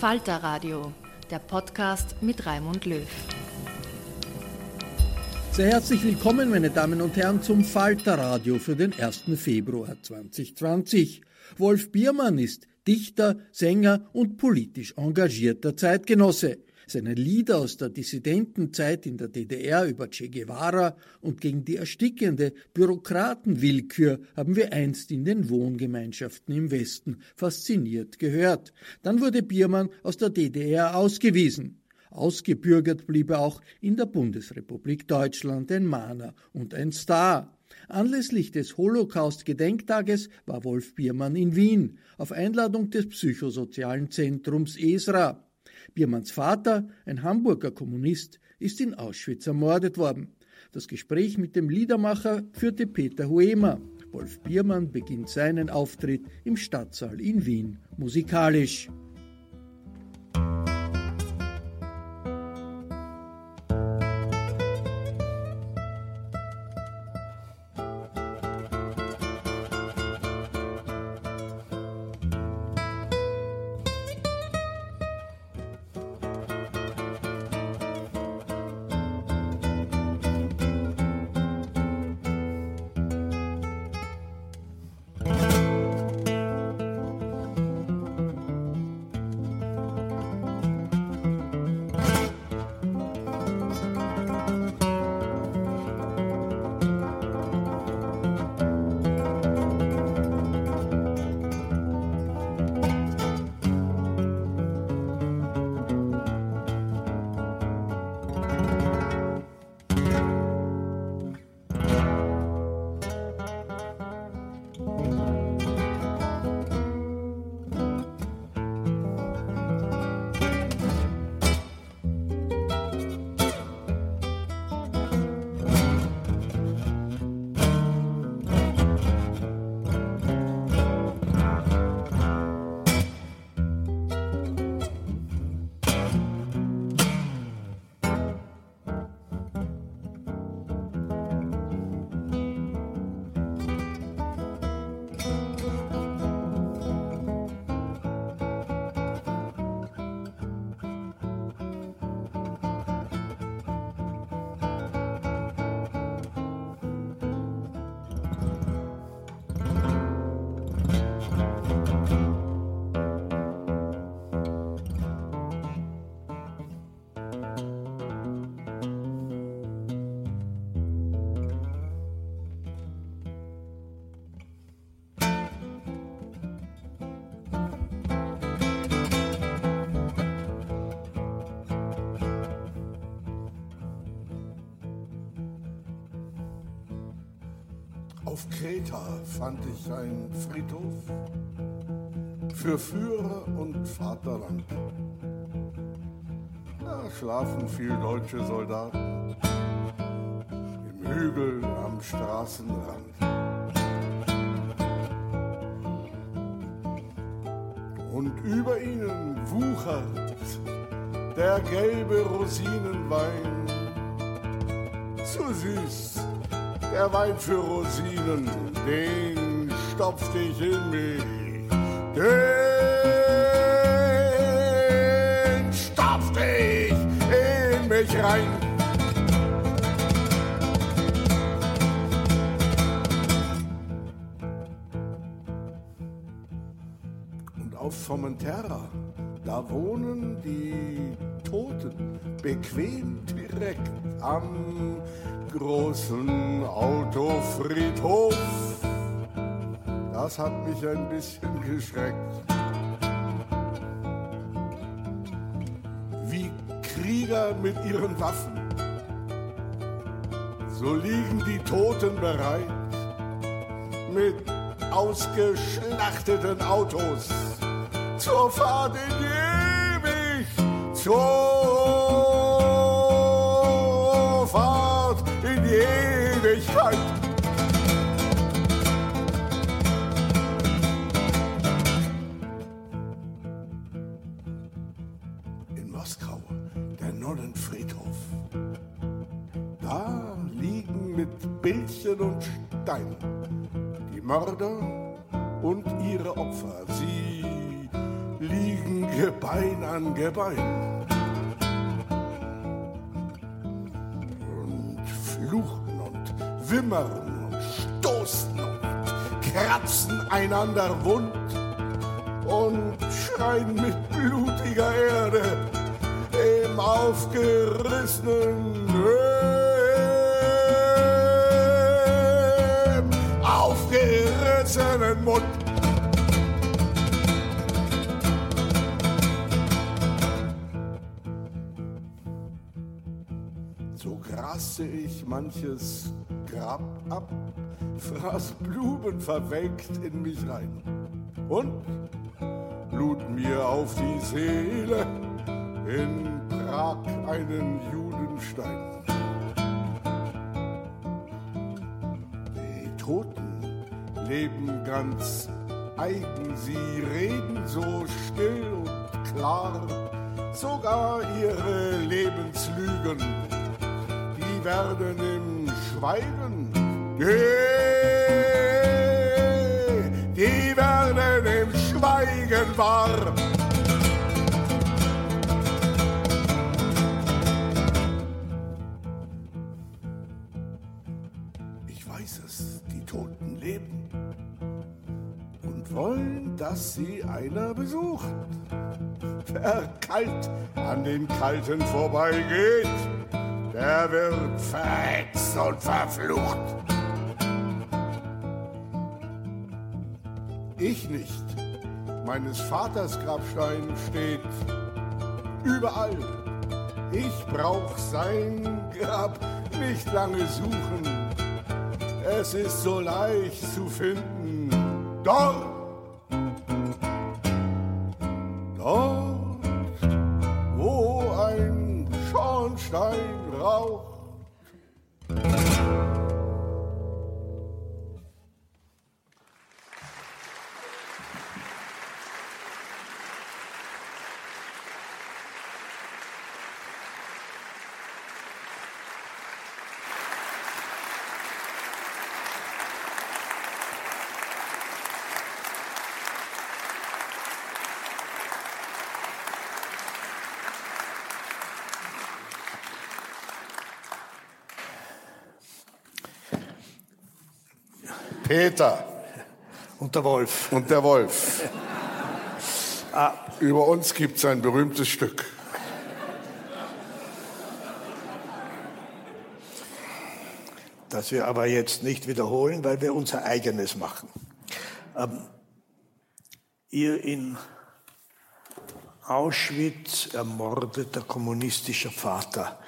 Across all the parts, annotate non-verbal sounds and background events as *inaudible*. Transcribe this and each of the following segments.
Falter Radio, der Podcast mit Raimund Löw. Sehr herzlich willkommen, meine Damen und Herren, zum Falter Radio für den 1. Februar 2020. Wolf Biermann ist Dichter, Sänger und politisch engagierter Zeitgenosse. Seine Lieder aus der Dissidentenzeit in der DDR über Che Guevara und gegen die erstickende Bürokratenwillkür haben wir einst in den Wohngemeinschaften im Westen fasziniert gehört. Dann wurde Biermann aus der DDR ausgewiesen. Ausgebürgert blieb er auch in der Bundesrepublik Deutschland ein Mahner und ein Star. Anlässlich des Holocaust-Gedenktages war Wolf Biermann in Wien auf Einladung des psychosozialen Zentrums ESRA. Biermanns Vater, ein Hamburger Kommunist, ist in Auschwitz ermordet worden. Das Gespräch mit dem Liedermacher führte Peter Huemer. Wolf Biermann beginnt seinen Auftritt im Stadtsaal in Wien musikalisch. Kreta fand ich einen Friedhof für Führer und Vaterland. Da schlafen viel deutsche Soldaten im Hügel am Straßenrand. Und über ihnen wuchert der gelbe Rosinenwein. Zu süß, der Wein für Rosinen, den stopft ich in mich. Den stopft ich in mich rein. Und auf Formentera, da wohnen die Toten bequem direkt am großen Autofriedhof. Das hat mich ein bisschen geschreckt. Wie Krieger mit ihren Waffen. So liegen die Toten bereit mit ausgeschlachteten Autos zur Fahrt in die Ewig, Ewigkeit. In Moskau, der Nonnenfriedhof. Da liegen mit Bildchen und Stein die Mörder und ihre Opfer. Sie liegen Gebein an Gebein. Und wimmern und stoßen und kratzen einander wund und schreien mit blutiger Erde im aufgerissenen, im aufgerissenen Mund. So graste ich manches Grab ab, fraß Blumen verwelkt in mich rein. Und lud mir auf die Seele in Prag einen Judenstein. Die Toten leben ganz eigen, sie reden so still und klar, sogar ihre Lebenslügen, die werden im Schweigen, die, werden im Schweigen wahr. Ich weiß es, die Toten leben und wollen, dass sie einer besucht. Wer kalt an den Kalten vorbeigeht, der wird verhext und verflucht. Ich nicht. Meines Vaters Grabstein steht überall. Ich brauch sein Grab nicht lange suchen. Es ist so leicht zu finden. Dort, dort, wo ein Schornstein Peter Und der Wolf. und der Wolf. Über uns gibt es ein berühmtes Stück. Das wir aber jetzt nicht wiederholen, weil wir unser eigenes machen. Ähm, ihr in Auschwitz ermordeter kommunistischer Vater.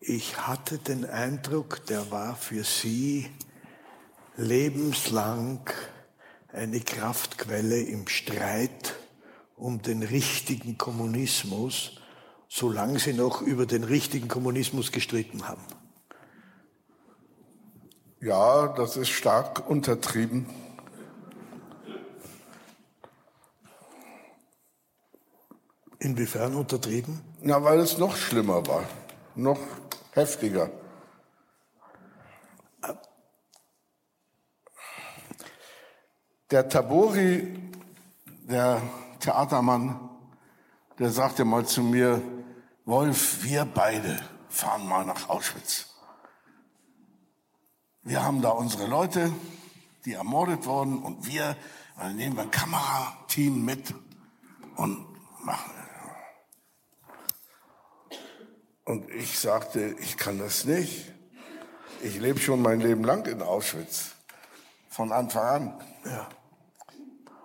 Ich hatte den Eindruck, der war für Sie lebenslang eine Kraftquelle im Streit um den richtigen Kommunismus solange Sie noch über den richtigen Kommunismus gestritten haben. Ja, das ist stark untertrieben. Inwiefern untertrieben? Na, weil es noch schlimmer war, noch heftiger. Der Tabori, der Theatermann, der sagte mal zu mir, Wolf, wir beide fahren mal nach Auschwitz. Wir haben da unsere Leute, die ermordet wurden, und wir also nehmen wir ein Kamerateam mit und machen. Und ich sagte, ich kann das nicht. Ich lebe schon mein Leben lang in Auschwitz. Von Anfang an. Ja.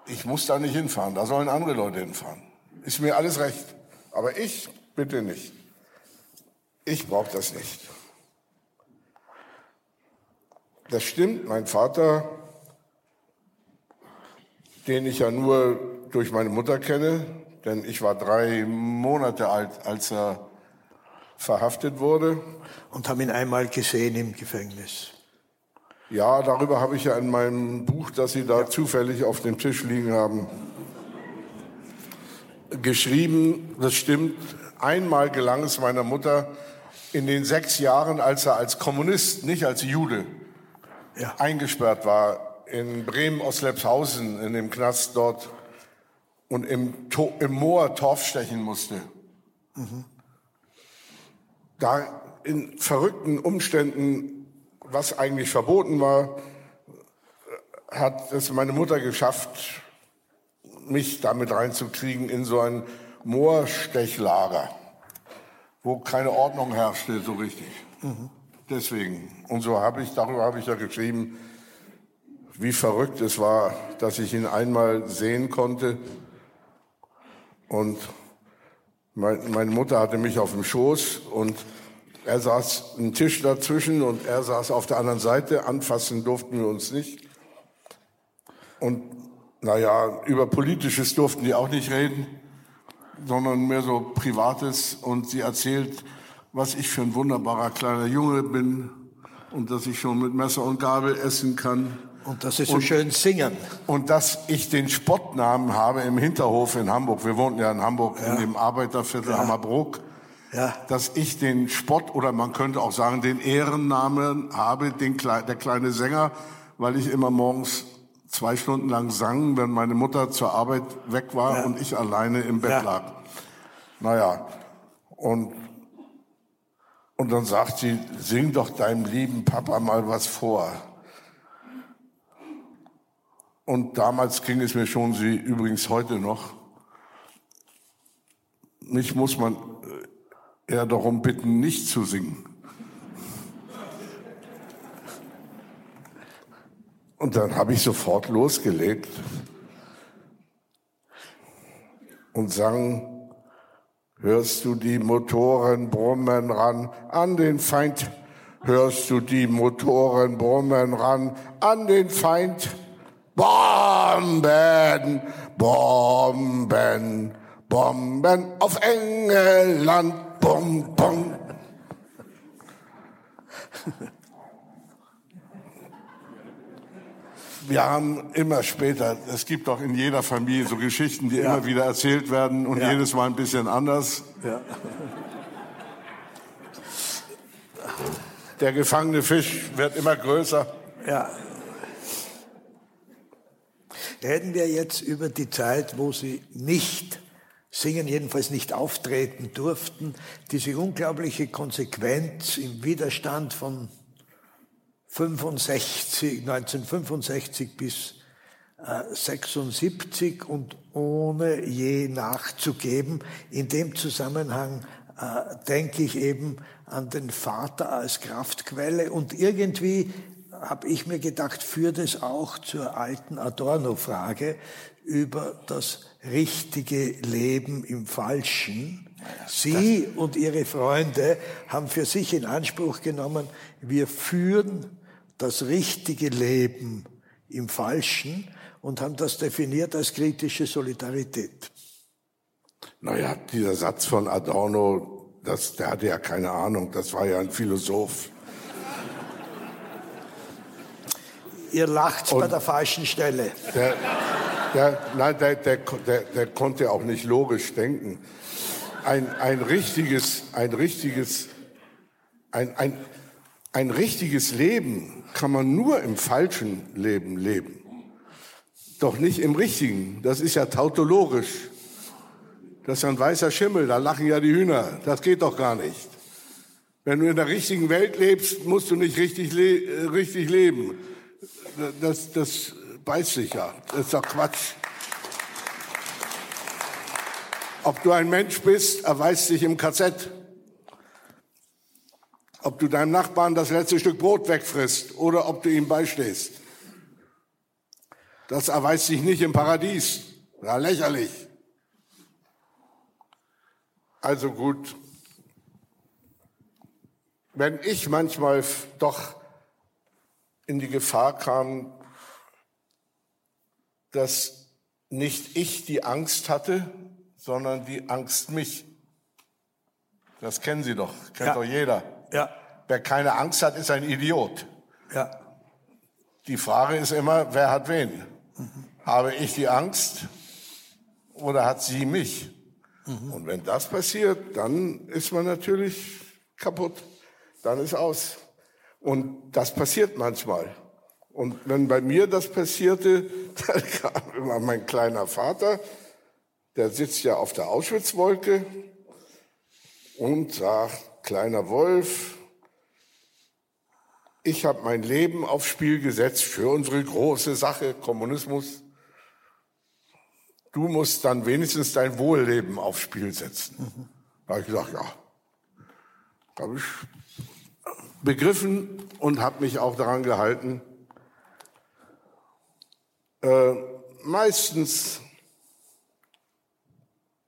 Ich muss da nicht hinfahren, da sollen andere Leute hinfahren. Ist mir alles recht. Aber ich bitte nicht. Ich brauche das nicht. Das stimmt, mein Vater, den ich ja nur durch meine Mutter kenne, denn ich war drei Monate alt, als er verhaftet wurde. Und haben ihn einmal gesehen im Gefängnis. Ja, darüber habe ich ja in meinem Buch, das Sie da ja. zufällig auf dem Tisch liegen haben, geschrieben. Das stimmt. Einmal gelang es meiner Mutter in den sechs Jahren, als er als Kommunist, nicht als Jude, ja. eingesperrt war in Bremen-Oslepshausen, in dem Knast dort und im, to im Moor Torf stechen musste. Mhm. Da in verrückten Umständen was eigentlich verboten war, hat es meine Mutter geschafft, mich damit reinzukriegen in so ein Moorstechlager, wo keine Ordnung herrschte so richtig. Mhm. Deswegen. Und so habe ich, darüber habe ich ja geschrieben, wie verrückt es war, dass ich ihn einmal sehen konnte. Und meine Mutter hatte mich auf dem Schoß und er saß ein Tisch dazwischen und er saß auf der anderen Seite. Anfassen durften wir uns nicht. Und naja, über Politisches durften die auch nicht reden, sondern mehr so Privates. Und sie erzählt, was ich für ein wunderbarer kleiner Junge bin und dass ich schon mit Messer und Gabel essen kann. Und dass Sie so und, schön singen. Und dass ich den Spottnamen habe im Hinterhof in Hamburg. Wir wohnten ja in Hamburg ja. in dem Arbeiterviertel ja. Hammerbrook ja. dass ich den Spott oder man könnte auch sagen den Ehrennamen habe, den, der kleine Sänger, weil ich immer morgens zwei Stunden lang sang, wenn meine Mutter zur Arbeit weg war ja. und ich alleine im Bett ja. lag. Naja, und, und dann sagt sie, sing doch deinem lieben Papa mal was vor. Und damals ging es mir schon, sie übrigens heute noch, mich muss man eher darum bitten, nicht zu singen. Und dann habe ich sofort losgelegt und sang, hörst du die Motoren brummen ran an den Feind, hörst du die Motoren brummen ran an den Feind, Bomben, Bomben, Bomben auf England, bom, bom. Wir haben immer später, es gibt auch in jeder Familie so Geschichten, die ja. immer wieder erzählt werden und ja. jedes Mal ein bisschen anders. Ja. Der gefangene Fisch wird immer größer. Ja. Reden wir jetzt über die Zeit, wo Sie nicht singen, jedenfalls nicht auftreten durften, diese unglaubliche Konsequenz im Widerstand von 65, 1965 bis äh, 76 und ohne je nachzugeben. In dem Zusammenhang äh, denke ich eben an den Vater als Kraftquelle und irgendwie habe ich mir gedacht, führt es auch zur alten Adorno-Frage über das richtige Leben im Falschen. Sie und Ihre Freunde haben für sich in Anspruch genommen, wir führen das richtige Leben im Falschen und haben das definiert als kritische Solidarität. Naja, dieser Satz von Adorno, das, der hatte ja keine Ahnung, das war ja ein Philosoph. Ihr lacht bei der falschen Stelle. Der, der, nein, der, der, der, der konnte auch nicht logisch denken. Ein, ein richtiges, ein richtiges, ein, ein, ein richtiges Leben kann man nur im falschen Leben leben. Doch nicht im richtigen. Das ist ja tautologisch. Das ist ja ein weißer Schimmel, da lachen ja die Hühner. Das geht doch gar nicht. Wenn du in der richtigen Welt lebst, musst du nicht richtig, le äh, richtig leben. Das, das beißt sich ja. Das ist doch Quatsch. Ob du ein Mensch bist, erweist sich im KZ. Ob du deinem Nachbarn das letzte Stück Brot wegfrisst oder ob du ihm beistehst. Das erweist sich nicht im Paradies. Ja, lächerlich. Also gut, wenn ich manchmal doch in die Gefahr kam, dass nicht ich die Angst hatte, sondern die Angst mich. Das kennen Sie doch, kennt Ja. doch jeder. Ja, Wer keine Angst hat, ist ein Idiot. ja. Die Frage ist immer, wer hat wen? Habe ich die Angst oder hat sie mich? Und wenn das passiert, dann ist man natürlich kaputt. Dann ist aus. Und das passiert manchmal. Und wenn bei mir das passierte, *laughs* dann kam immer mein kleiner Vater, der sitzt ja auf der Auschwitzwolke und sagt, kleiner Wolf, ich habe mein Leben aufs Spiel gesetzt für unsere große Sache, Kommunismus. Du musst dann wenigstens dein Wohlleben aufs Spiel setzen. Da habe ich gesagt, ja. Habe ich begriffen und habe mich auch daran gehalten. Äh, meistens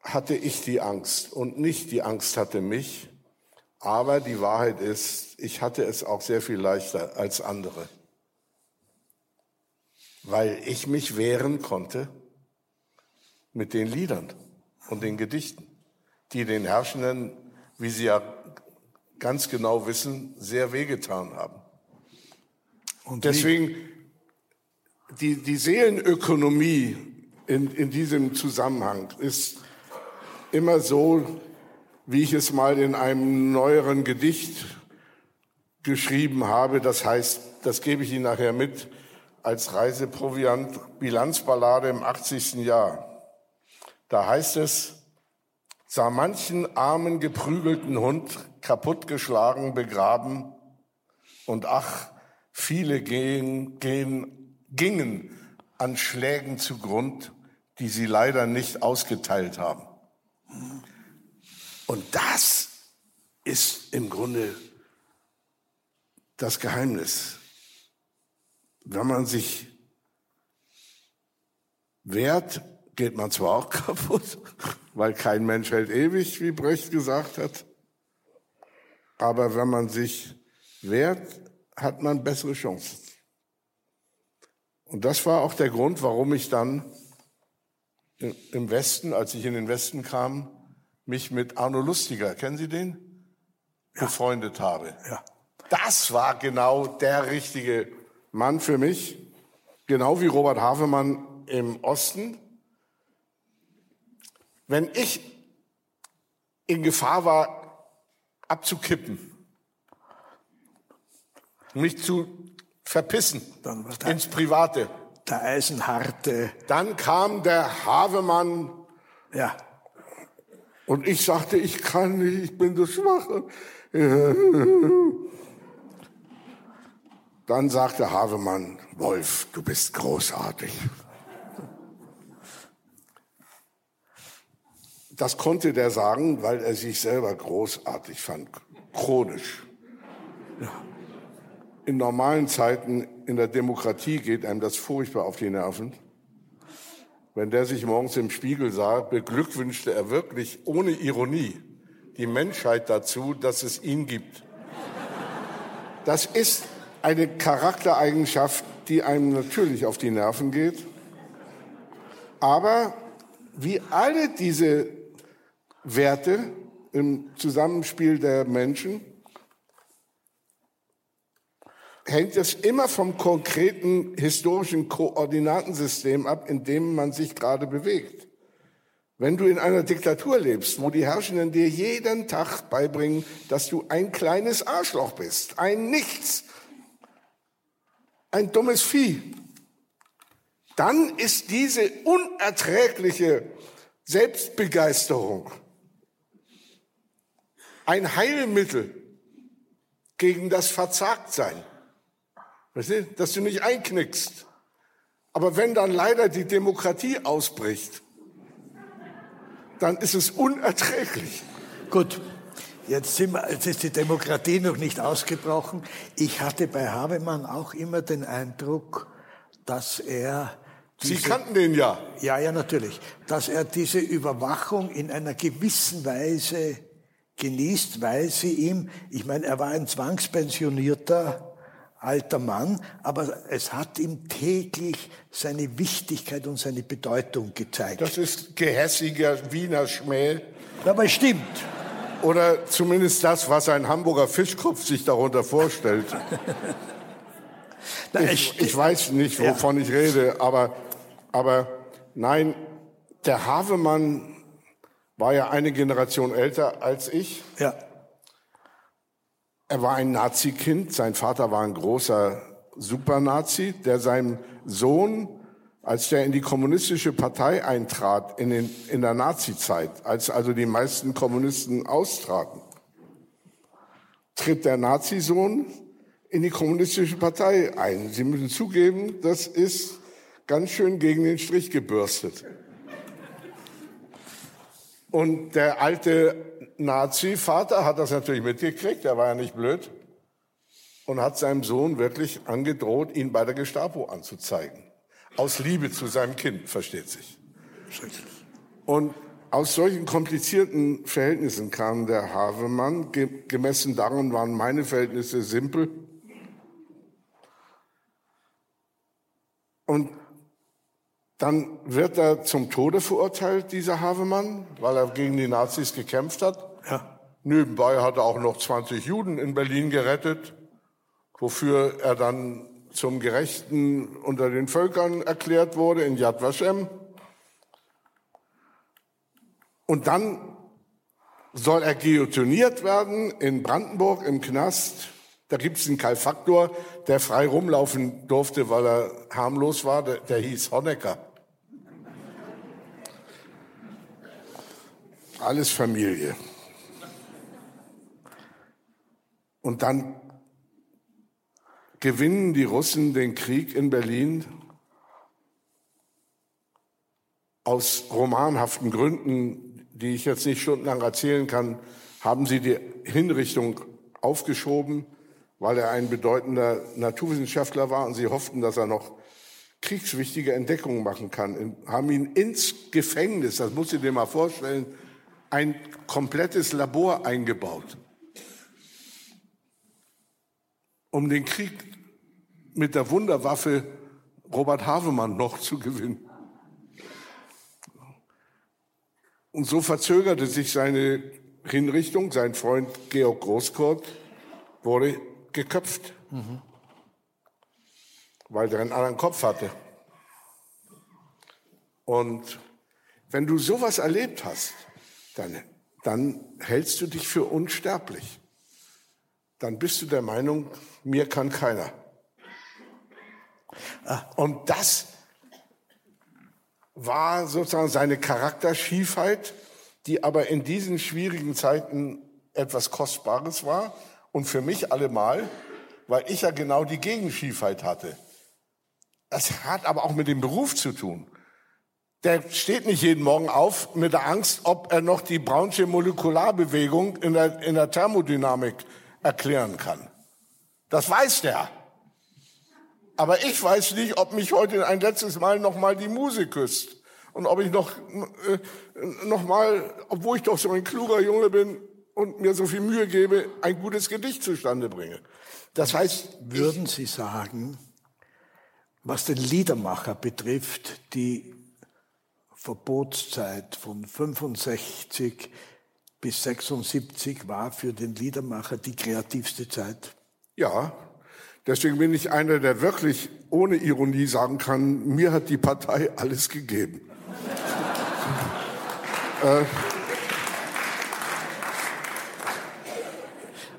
hatte ich die Angst und nicht die Angst hatte mich. Aber die Wahrheit ist, ich hatte es auch sehr viel leichter als andere, weil ich mich wehren konnte mit den Liedern und den Gedichten, die den Herrschenden, wie sie ja ganz genau wissen, sehr wehgetan haben. Und deswegen die, die Seelenökonomie in, in diesem Zusammenhang ist immer so, wie ich es mal in einem neueren Gedicht geschrieben habe. Das heißt, das gebe ich Ihnen nachher mit als Reiseproviant Bilanzballade im 80. Jahr. Da heißt es, sah manchen armen geprügelten Hund kaputtgeschlagen begraben und ach, viele gehen, gehen, gingen an Schlägen zugrund, die sie leider nicht ausgeteilt haben. Und das ist im Grunde das Geheimnis. Wenn man sich wehrt, geht man zwar auch *laughs* kaputt, weil kein Mensch hält ewig, wie Brecht gesagt hat. Aber wenn man sich wehrt, hat man bessere Chancen. Und das war auch der Grund, warum ich dann im Westen, als ich in den Westen kam, mich mit Arno Lustiger, kennen Sie den? Befreundet habe. Ja. Das war genau der richtige Mann für mich. Genau wie Robert Havemann im Osten. Wenn ich in Gefahr war, abzukippen, mich zu verpissen Dann war der- ins Private, Der eisenharte, dann kam der Havemann ja, und ich sagte, ich kann nicht, ich bin so schwach. Dann sagte Havemann, Wolf, du bist großartig. Das konnte der sagen, weil er sich selber großartig fand, chronisch. In normalen Zeiten in der Demokratie geht einem das furchtbar auf die Nerven. Wenn der sich morgens im Spiegel sah, beglückwünschte er wirklich ohne Ironie die Menschheit dazu, dass es ihn gibt. Das ist eine Charaktereigenschaft, die einem natürlich auf die Nerven geht. Aber wie alle diese Werte im Zusammenspiel der Menschen, hängt es immer vom konkreten historischen Koordinatensystem ab, in dem man sich gerade bewegt. Wenn du in einer Diktatur lebst, wo die Herrschenden dir jeden Tag beibringen, dass du ein kleines Arschloch bist, ein Nichts, ein dummes Vieh, dann ist diese unerträgliche Selbstbegeisterung ein Heilmittel gegen das Verzagtsein. Weißt du, dass du nicht einknickst. Aber wenn dann leider die Demokratie ausbricht, dann ist es unerträglich. Gut, jetzt, sind wir, jetzt ist die Demokratie noch nicht ausgebrochen. Ich hatte bei Habemann auch immer den Eindruck, dass er Sie kannten den ja. Ja, ja, natürlich. Dass er diese Überwachung in einer gewissen Weise genießt, weil sie ihm, ich meine, er war ein zwangspensionierter alter Mann, aber es hat ihm täglich seine Wichtigkeit und seine Bedeutung gezeigt. Das ist gehässiger Wiener Schmäh. Aber stimmt. Oder zumindest das, was ein Hamburger Fischkopf sich darunter vorstellt. Na, ich, ich, weiß nicht, wovon ja. ich rede, aber, aber nein, der Havemann war ja eine Generation älter als ich. Ja. Er war ein Nazi-Kind. Sein Vater war ein großer Supernazi, der seinem Sohn, als der in die kommunistische Partei eintrat, in, den, in der Nazi-Zeit, als also die meisten Kommunisten austraten, tritt der Nazi-Sohn in die kommunistische Partei ein. Sie müssen zugeben, das ist ganz schön gegen den Strich gebürstet. Und der alte Nazi-Vater hat das natürlich mitgekriegt, er war ja nicht blöd, und hat seinem Sohn wirklich angedroht, ihn bei der Gestapo anzuzeigen. Aus Liebe zu seinem Kind, versteht sich. Und aus solchen komplizierten Verhältnissen kam der Havemann. Gemessen daran waren meine Verhältnisse simpel. Und dann wird er zum Tode verurteilt, dieser Havemann, weil er gegen die Nazis gekämpft hat. Ja. Nebenbei hat er auch noch 20 Juden in Berlin gerettet, wofür er dann zum Gerechten unter den Völkern erklärt wurde in Yad Vashem. Und dann soll er guillotiniert werden in Brandenburg im Knast. Da gibt es einen Kalfaktor, der frei rumlaufen durfte, weil er harmlos war. Der, der hieß Honecker. Alles Familie. Und dann gewinnen die Russen den Krieg in Berlin aus romanhaften Gründen, die ich jetzt nicht stundenlang erzählen kann, haben sie die Hinrichtung aufgeschoben, weil er ein bedeutender Naturwissenschaftler war und sie hofften, dass er noch kriegswichtige Entdeckungen machen kann. Haben ihn ins Gefängnis, das muss ich dir mal vorstellen, ein komplettes Labor eingebaut, um den Krieg mit der Wunderwaffe Robert Havemann noch zu gewinnen. Und so verzögerte sich seine Hinrichtung. Sein Freund Georg Großkurt wurde geköpft, mhm. weil der einen anderen Kopf hatte. Und wenn du sowas erlebt hast, dann, dann hältst du dich für unsterblich. Dann bist du der Meinung, mir kann keiner. Ah, und das war sozusagen seine Charakterschiefheit, die aber in diesen schwierigen Zeiten etwas Kostbares war und für mich allemal, weil ich ja genau die Gegenschiefheit hatte. Das hat aber auch mit dem Beruf zu tun der steht nicht jeden Morgen auf mit der Angst, ob er noch die Brownsche Molekularbewegung in der, in der Thermodynamik erklären kann. Das weiß der. Aber ich weiß nicht, ob mich heute ein letztes Mal noch mal die Muse küsst. Und ob ich noch, äh, noch mal, obwohl ich doch so ein kluger Junge bin und mir so viel Mühe gebe, ein gutes Gedicht zustande bringe. Das heißt, würden Sie sagen, was den Liedermacher betrifft, die Verbotszeit von 65 bis 76 war für den Liedermacher die kreativste Zeit. Ja, deswegen bin ich einer, der wirklich ohne Ironie sagen kann, mir hat die Partei alles gegeben. *laughs* äh,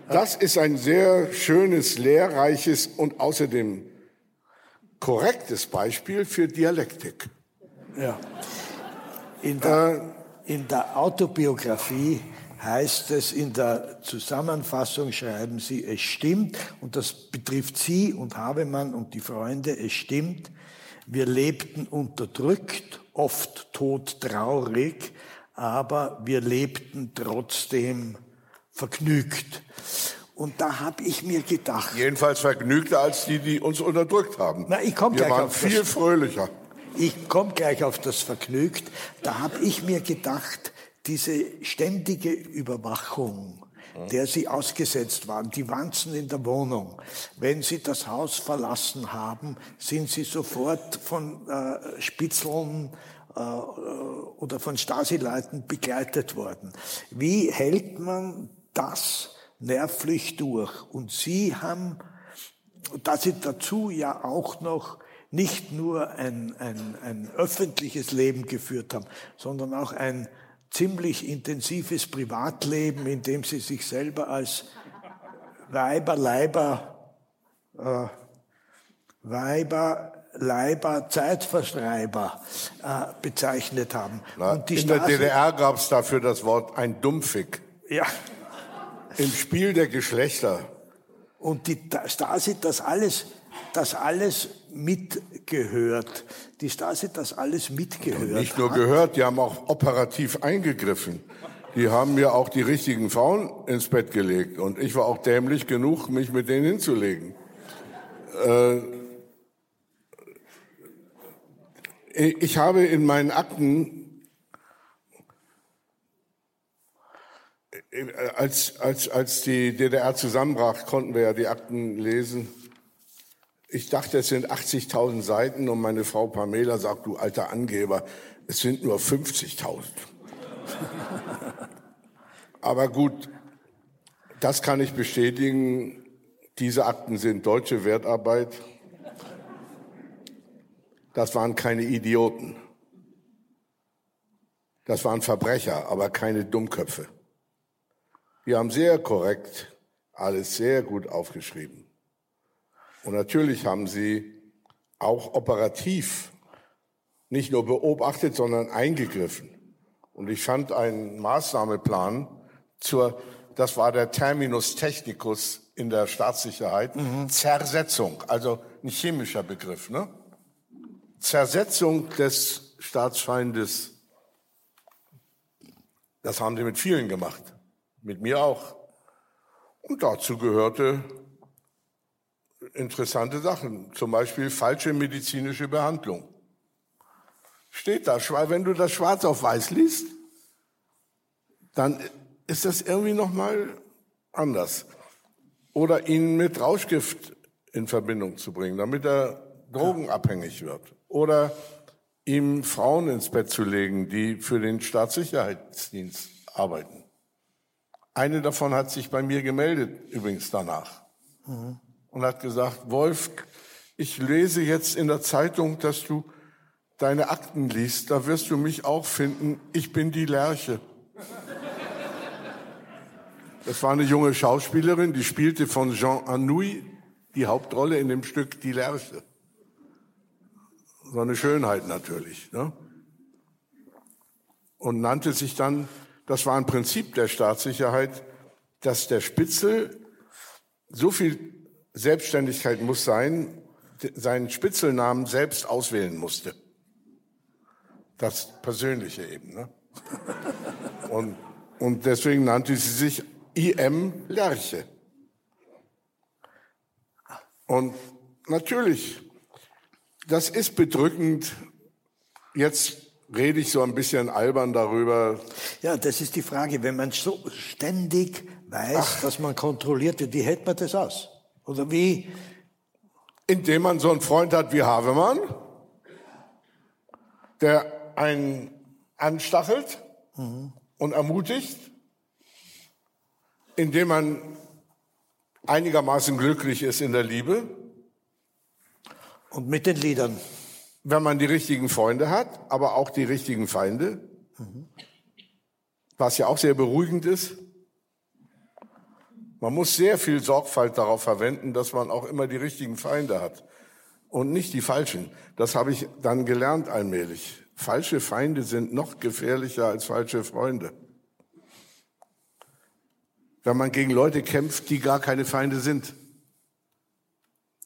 das ist ein sehr schönes, lehrreiches und außerdem korrektes Beispiel für Dialektik. Ja. In der, äh, in der Autobiografie heißt es in der Zusammenfassung, schreiben Sie, es stimmt, und das betrifft Sie und Habemann und die Freunde, es stimmt, wir lebten unterdrückt, oft todtraurig, aber wir lebten trotzdem vergnügt. Und da habe ich mir gedacht. Jedenfalls vergnügter als die, die uns unterdrückt haben. Na, ich komme gleich waren auf viel das, fröhlicher. Ich komme gleich auf das vergnügt. Da habe ich mir gedacht, diese ständige Überwachung, der sie ausgesetzt waren, die Wanzen in der Wohnung. Wenn sie das Haus verlassen haben, sind sie sofort von äh, Spitzeln äh, oder von Stasi-Leuten begleitet worden. Wie hält man das nervlich durch? Und sie haben, da sie dazu ja auch noch nicht nur ein, ein, ein öffentliches Leben geführt haben, sondern auch ein ziemlich intensives Privatleben, in dem sie sich selber als Weiber, Leiber, äh, Weiber, Leiber, Zeitverschreiber äh, bezeichnet haben. Na, in Stasi der DDR gab es dafür das Wort ein Dumpfig. Ja. Im Spiel der Geschlechter. Und die Stasi das alles, das alles mitgehört. Die Stasi das alles mitgehört. Ja, nicht nur hat. gehört, die haben auch operativ eingegriffen. Die haben mir auch die richtigen Frauen ins Bett gelegt. Und ich war auch dämlich genug, mich mit denen hinzulegen. Äh, ich habe in meinen Akten, als, als, als die DDR zusammenbrach, konnten wir ja die Akten lesen. Ich dachte, es sind 80.000 Seiten und meine Frau Pamela sagt, du alter Angeber, es sind nur 50.000. *laughs* Aber gut, das kann ich bestätigen. Diese Akten sind deutsche Wertarbeit. Das waren keine Idioten. Das waren Verbrecher, aber keine Dummköpfe. Die haben sehr korrekt alles sehr gut aufgeschrieben. Und natürlich haben sie auch operativ nicht nur beobachtet, sondern eingegriffen. Und ich fand einen Maßnahmeplan zur, das war der Terminus technicus in der Staatssicherheit, mhm. Zersetzung, also ein chemischer Begriff, ne? Zersetzung des Staatsfeindes, das haben sie mit vielen gemacht, mit mir auch. Und dazu gehörte interessante Sachen, zum Beispiel falsche medizinische Behandlung. Steht da, wenn du das schwarz auf weiß liest, dann ist das irgendwie nochmal anders. Oder ihn mit Rauschgift in Verbindung zu bringen, damit er drogenabhängig wird oder ihm Frauen ins Bett zu legen, die für den Staatssicherheitsdienst arbeiten. Eine davon hat sich bei mir gemeldet, übrigens danach, mhm. und hat gesagt, Wolf, ich lese jetzt in der Zeitung, dass du deine Akten liest, da wirst du mich auch finden, ich bin die Lerche. Das war eine junge Schauspielerin, die spielte von Jean Anouilh die Hauptrolle in dem Stück Die Lerche so eine Schönheit natürlich. Ne? Und nannte sich dann, das war ein Prinzip der Staatssicherheit, dass der Spitzel so viel Selbstständigkeit muss sein, seinen Spitzelnamen selbst auswählen musste. Das Persönliche eben. Ne? *laughs* Und, und deswegen nannte sie sich IM Lerche. Und natürlich das ist bedrückend. Jetzt rede ich so ein bisschen albern darüber. Ja, das ist die Frage. Wenn man so ständig weiß, Ach. dass man kontrolliert wird, wie hält man das aus? Oder wie? Indem man so einen Freund hat wie Havemann, der einen anstachelt mhm. und ermutigt indem man einigermaßen glücklich ist in der Liebe. Und mit den Liedern. Wenn man die richtigen Freunde hat, aber auch die richtigen Feinde. Was ja auch sehr beruhigend ist. Man muss sehr viel Sorgfalt darauf verwenden, dass man auch immer die richtigen Feinde hat und nicht die falschen. Das habe ich dann gelernt allmählich. Falsche Feinde sind noch gefährlicher als falsche Freunde. Wenn man gegen Leute kämpft, die gar keine Feinde sind,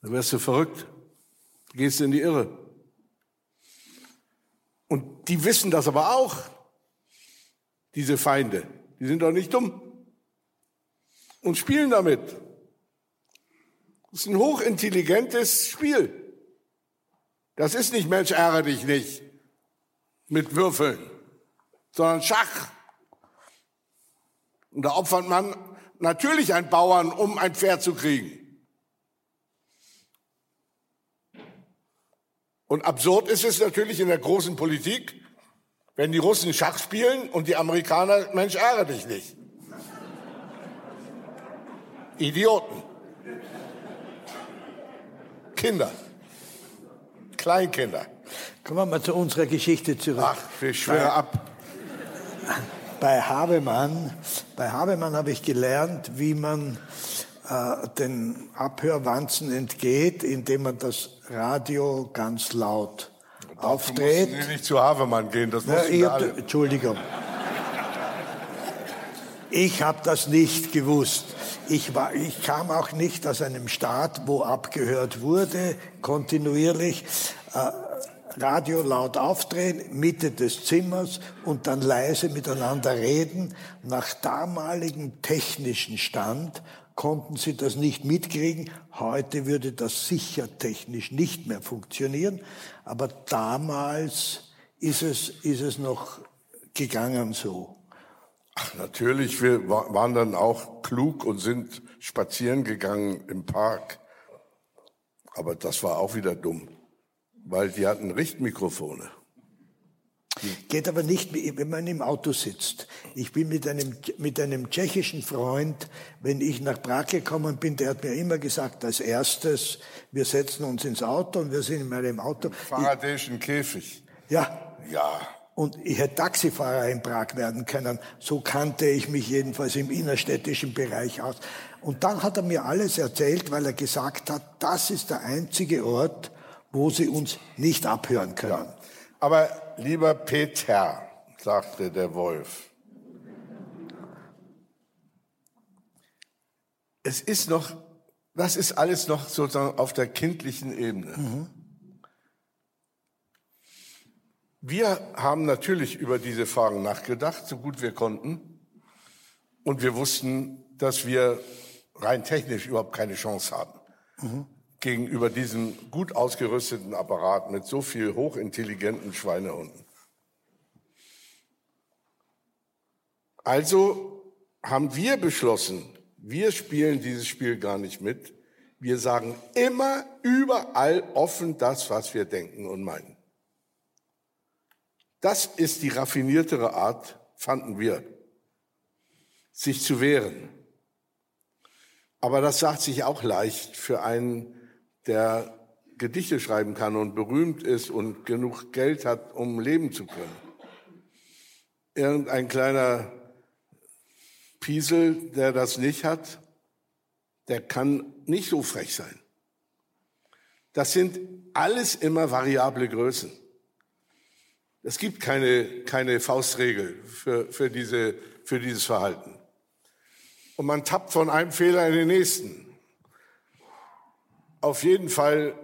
dann wirst du verrückt, gehst in die Irre. Die wissen das aber auch, diese Feinde. Die sind doch nicht dumm und spielen damit. Das ist ein hochintelligentes Spiel. Das ist nicht Mensch, ärgere dich nicht mit Würfeln, sondern Schach. Und da opfert man natürlich einen Bauern, um ein Pferd zu kriegen. Und absurd ist es natürlich in der großen Politik, wenn die Russen Schach spielen und die Amerikaner, Mensch, ärgere dich nicht. Idioten. Kinder. Kleinkinder. Kommen wir mal zu unserer Geschichte zurück. Ach, wir schwören ab. Bei Habemann, bei Habemann habe ich gelernt, wie man äh, den Abhörwanzen entgeht, indem man das Radio ganz laut aufdreht. Sie nicht zu Habemann gehen, das ja, ich hab, Entschuldigung. Ich habe das nicht gewusst. Ich, war, ich kam auch nicht aus einem Staat, wo abgehört wurde, kontinuierlich. Äh, Radio laut aufdrehen, Mitte des Zimmers und dann leise miteinander reden. Nach damaligem technischen Stand konnten sie das nicht mitkriegen. Heute würde das sicher technisch nicht mehr funktionieren. Aber damals ist es, ist es noch gegangen so. Ach, natürlich, wir waren dann auch klug und sind spazieren gegangen im Park. Aber das war auch wieder dumm weil die hatten Richtmikrofone. Geht aber nicht, wenn man im Auto sitzt. Ich bin mit einem, mit einem tschechischen Freund, wenn ich nach Prag gekommen bin, der hat mir immer gesagt, als erstes, wir setzen uns ins Auto und wir sind in meinem Auto. Faradäischen Käfig. Ja. Ja. Und ich hätte Taxifahrer in Prag werden können. So kannte ich mich jedenfalls im innerstädtischen Bereich aus. Und dann hat er mir alles erzählt, weil er gesagt hat, das ist der einzige Ort, wo sie uns nicht abhören können. Ja. Aber lieber Peter, sagte der Wolf, es ist noch, das ist alles noch sozusagen auf der kindlichen Ebene. Mhm. Wir haben natürlich über diese Fragen nachgedacht, so gut wir konnten. Und wir wussten, dass wir rein technisch überhaupt keine Chance haben. Mhm gegenüber diesem gut ausgerüsteten Apparat mit so viel hochintelligenten Schweinehunden. Also haben wir beschlossen, wir spielen dieses Spiel gar nicht mit. Wir sagen immer überall offen das, was wir denken und meinen. Das ist die raffiniertere Art, fanden wir, sich zu wehren. Aber das sagt sich auch leicht für einen der Gedichte schreiben kann und berühmt ist und genug Geld hat, um leben zu können. Irgendein kleiner Piesel, der das nicht hat, der kann nicht so frech sein. Das sind alles immer variable Größen. Es gibt keine, keine Faustregel für, für, diese, für dieses Verhalten. Und man tappt von einem Fehler in den nächsten. Auf jeden Fall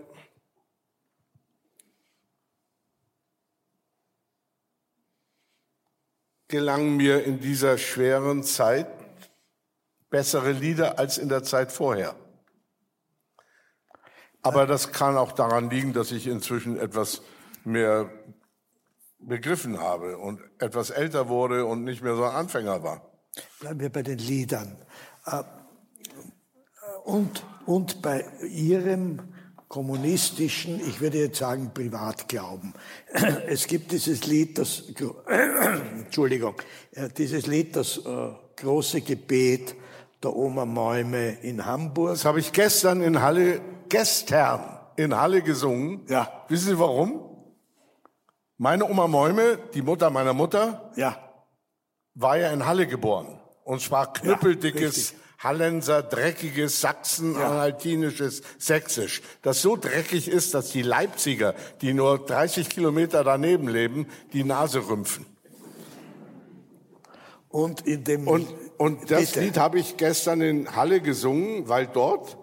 gelangen mir in dieser schweren Zeit bessere Lieder als in der Zeit vorher. Aber das kann auch daran liegen, dass ich inzwischen etwas mehr begriffen habe und etwas älter wurde und nicht mehr so ein Anfänger war. Bleiben wir bei den Liedern. Äh, und, und bei ihrem kommunistischen, ich würde jetzt sagen Privatglauben. *clears throat* Es gibt dieses Lied, das, *clears throat* Entschuldigung, äh, dieses Lied, das äh, große Gebet, der Oma Mäume in Hamburg. Das habe ich gestern in Halle, gestern in Halle gesungen. Ja. Wissen Sie warum? Meine Oma Mäume, die Mutter meiner Mutter, Ja, war ja in Halle geboren und sprach knüppeldickes, richtig. Hallenser, dreckiges Sachsen-Anhaltinisches Sächsisch, das so dreckig ist, dass die Leipziger, die nur 30 Kilometer daneben leben, die Nase rümpfen. und in dem Und, und das Bitte. Lied habe ich gestern in Halle gesungen, weil dort,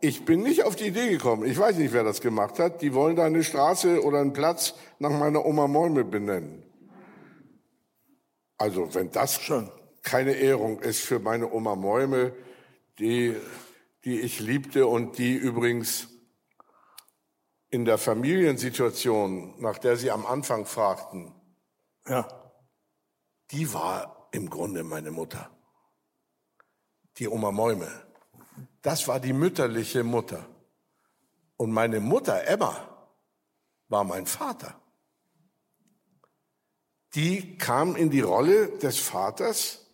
ich bin nicht auf die Idee gekommen, ich weiß nicht, wer das gemacht hat, die wollen da eine Straße oder einen Platz nach meiner Oma Mäume benennen. Also wenn das Schon. Keine Ehrung ist für meine Oma Mäume, die, die ich liebte und die übrigens in der Familiensituation, nach der Sie am Anfang fragten, ja, die war im Grunde meine Mutter. Die Oma Mäume. Das war die mütterliche Mutter. Und meine Mutter, Emma, war mein Vater. Die kam in die Rolle des Vaters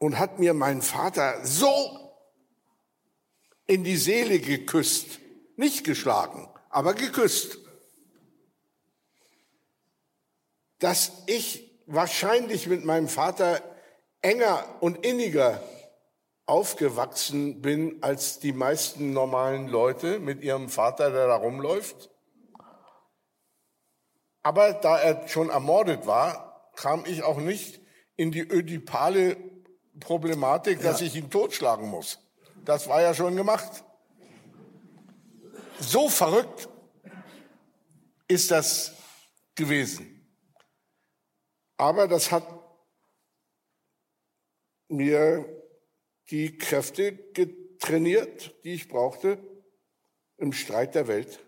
und hat mir meinen Vater so in die Seele geküsst. Nicht geschlagen, aber geküsst. dass ich wahrscheinlich mit meinem Vater enger und inniger aufgewachsen bin als die meisten normalen Leute mit ihrem Vater, der da rumläuft. Aber da er schon ermordet war, kam ich auch nicht in die ödipale Problematik, dass ich ihn totschlagen muss. Das war ja schon gemacht. So verrückt ist das gewesen. Aber das hat mir die Kräfte getrainiert, die ich brauchte im Streit der Welt.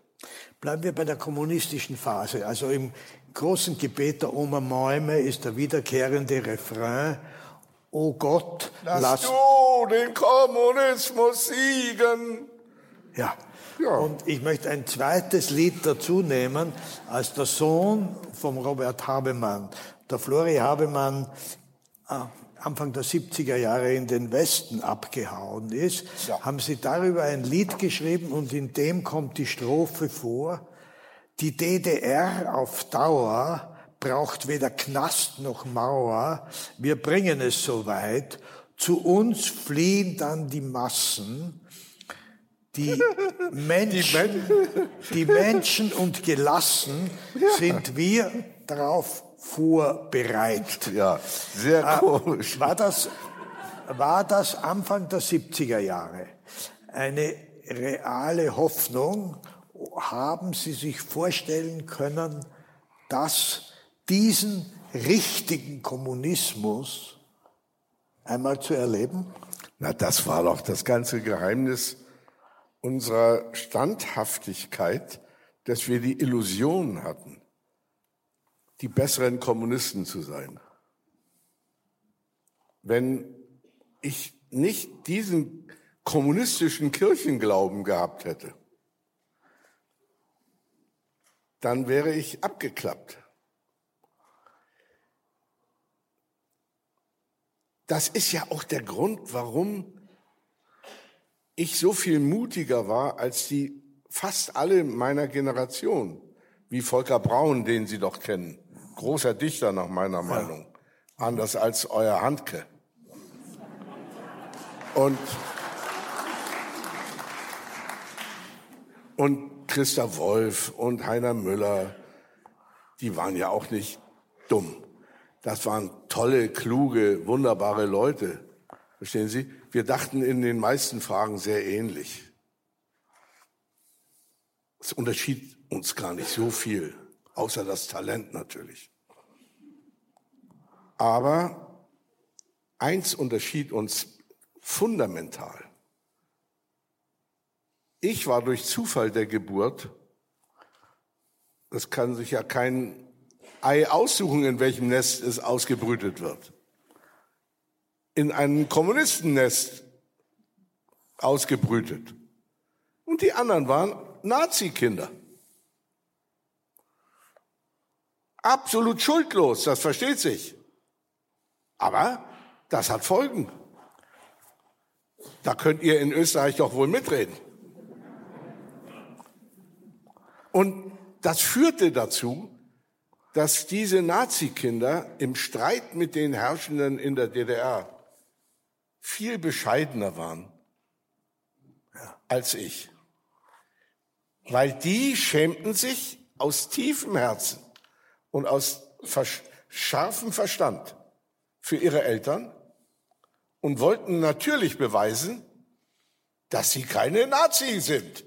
Bleiben wir bei der kommunistischen Phase. Also im großen Gebet der Oma Mäume ist der wiederkehrende Refrain, O Gott, Lass, lass... du den Kommunismus siegen. Ja. Ja. Und ich möchte ein zweites Lied dazu nehmen, als der Sohn vom Robert Habemann, der Flori Habemann, äh, Anfang der 70er Jahre in den Westen abgehauen ist, Ja. haben sie darüber ein Lied geschrieben und in dem kommt die Strophe vor, die DDR auf Dauer braucht weder Knast noch Mauer, wir bringen es so weit, zu uns fliehen dann die Massen, die *laughs* Menschen, die Menschen und gelassen sind wir darauf vorbereitet. Ja, sehr Ah, komisch. War das, war das Anfang der 70er Jahre eine reale Hoffnung? Haben Sie sich vorstellen können, dass diesen richtigen Kommunismus einmal zu erleben? Na, das war doch das ganze Geheimnis unserer Standhaftigkeit, dass wir die Illusion hatten, die besseren Kommunisten zu sein. Wenn ich nicht diesen kommunistischen Kirchenglauben gehabt hätte, dann wäre ich abgeklappt. Das ist ja auch der Grund, warum ich so viel mutiger war als die fast alle meiner Generation, wie Volker Braun, den Sie doch kennen, großer Dichter nach meiner Meinung, anders als euer Handke. Und und Christa Wolf und Heiner Müller, die waren ja auch nicht dumm. Das waren tolle, kluge, wunderbare Leute. Verstehen Sie? Wir dachten in den meisten Fragen sehr ähnlich. Es unterschied uns gar nicht so viel, außer das Talent natürlich. Aber eins unterschied uns fundamental. Ich war durch Zufall der Geburt, das kann sich ja kein Ei aussuchen, in welchem Nest es ausgebrütet wird, in einem Kommunistennest ausgebrütet. Und die anderen waren Nazi-Kinder. Absolut schuldlos, das versteht sich. Aber das hat Folgen. Da könnt ihr in Österreich doch wohl mitreden. Und das führte dazu, dass diese Nazi-Kinder im Streit mit den Herrschenden in der DDR viel bescheidener waren als ich. Weil die schämten sich aus tiefem Herzen und aus scharfem Verstand für ihre Eltern und wollten natürlich beweisen, dass sie keine Nazi sind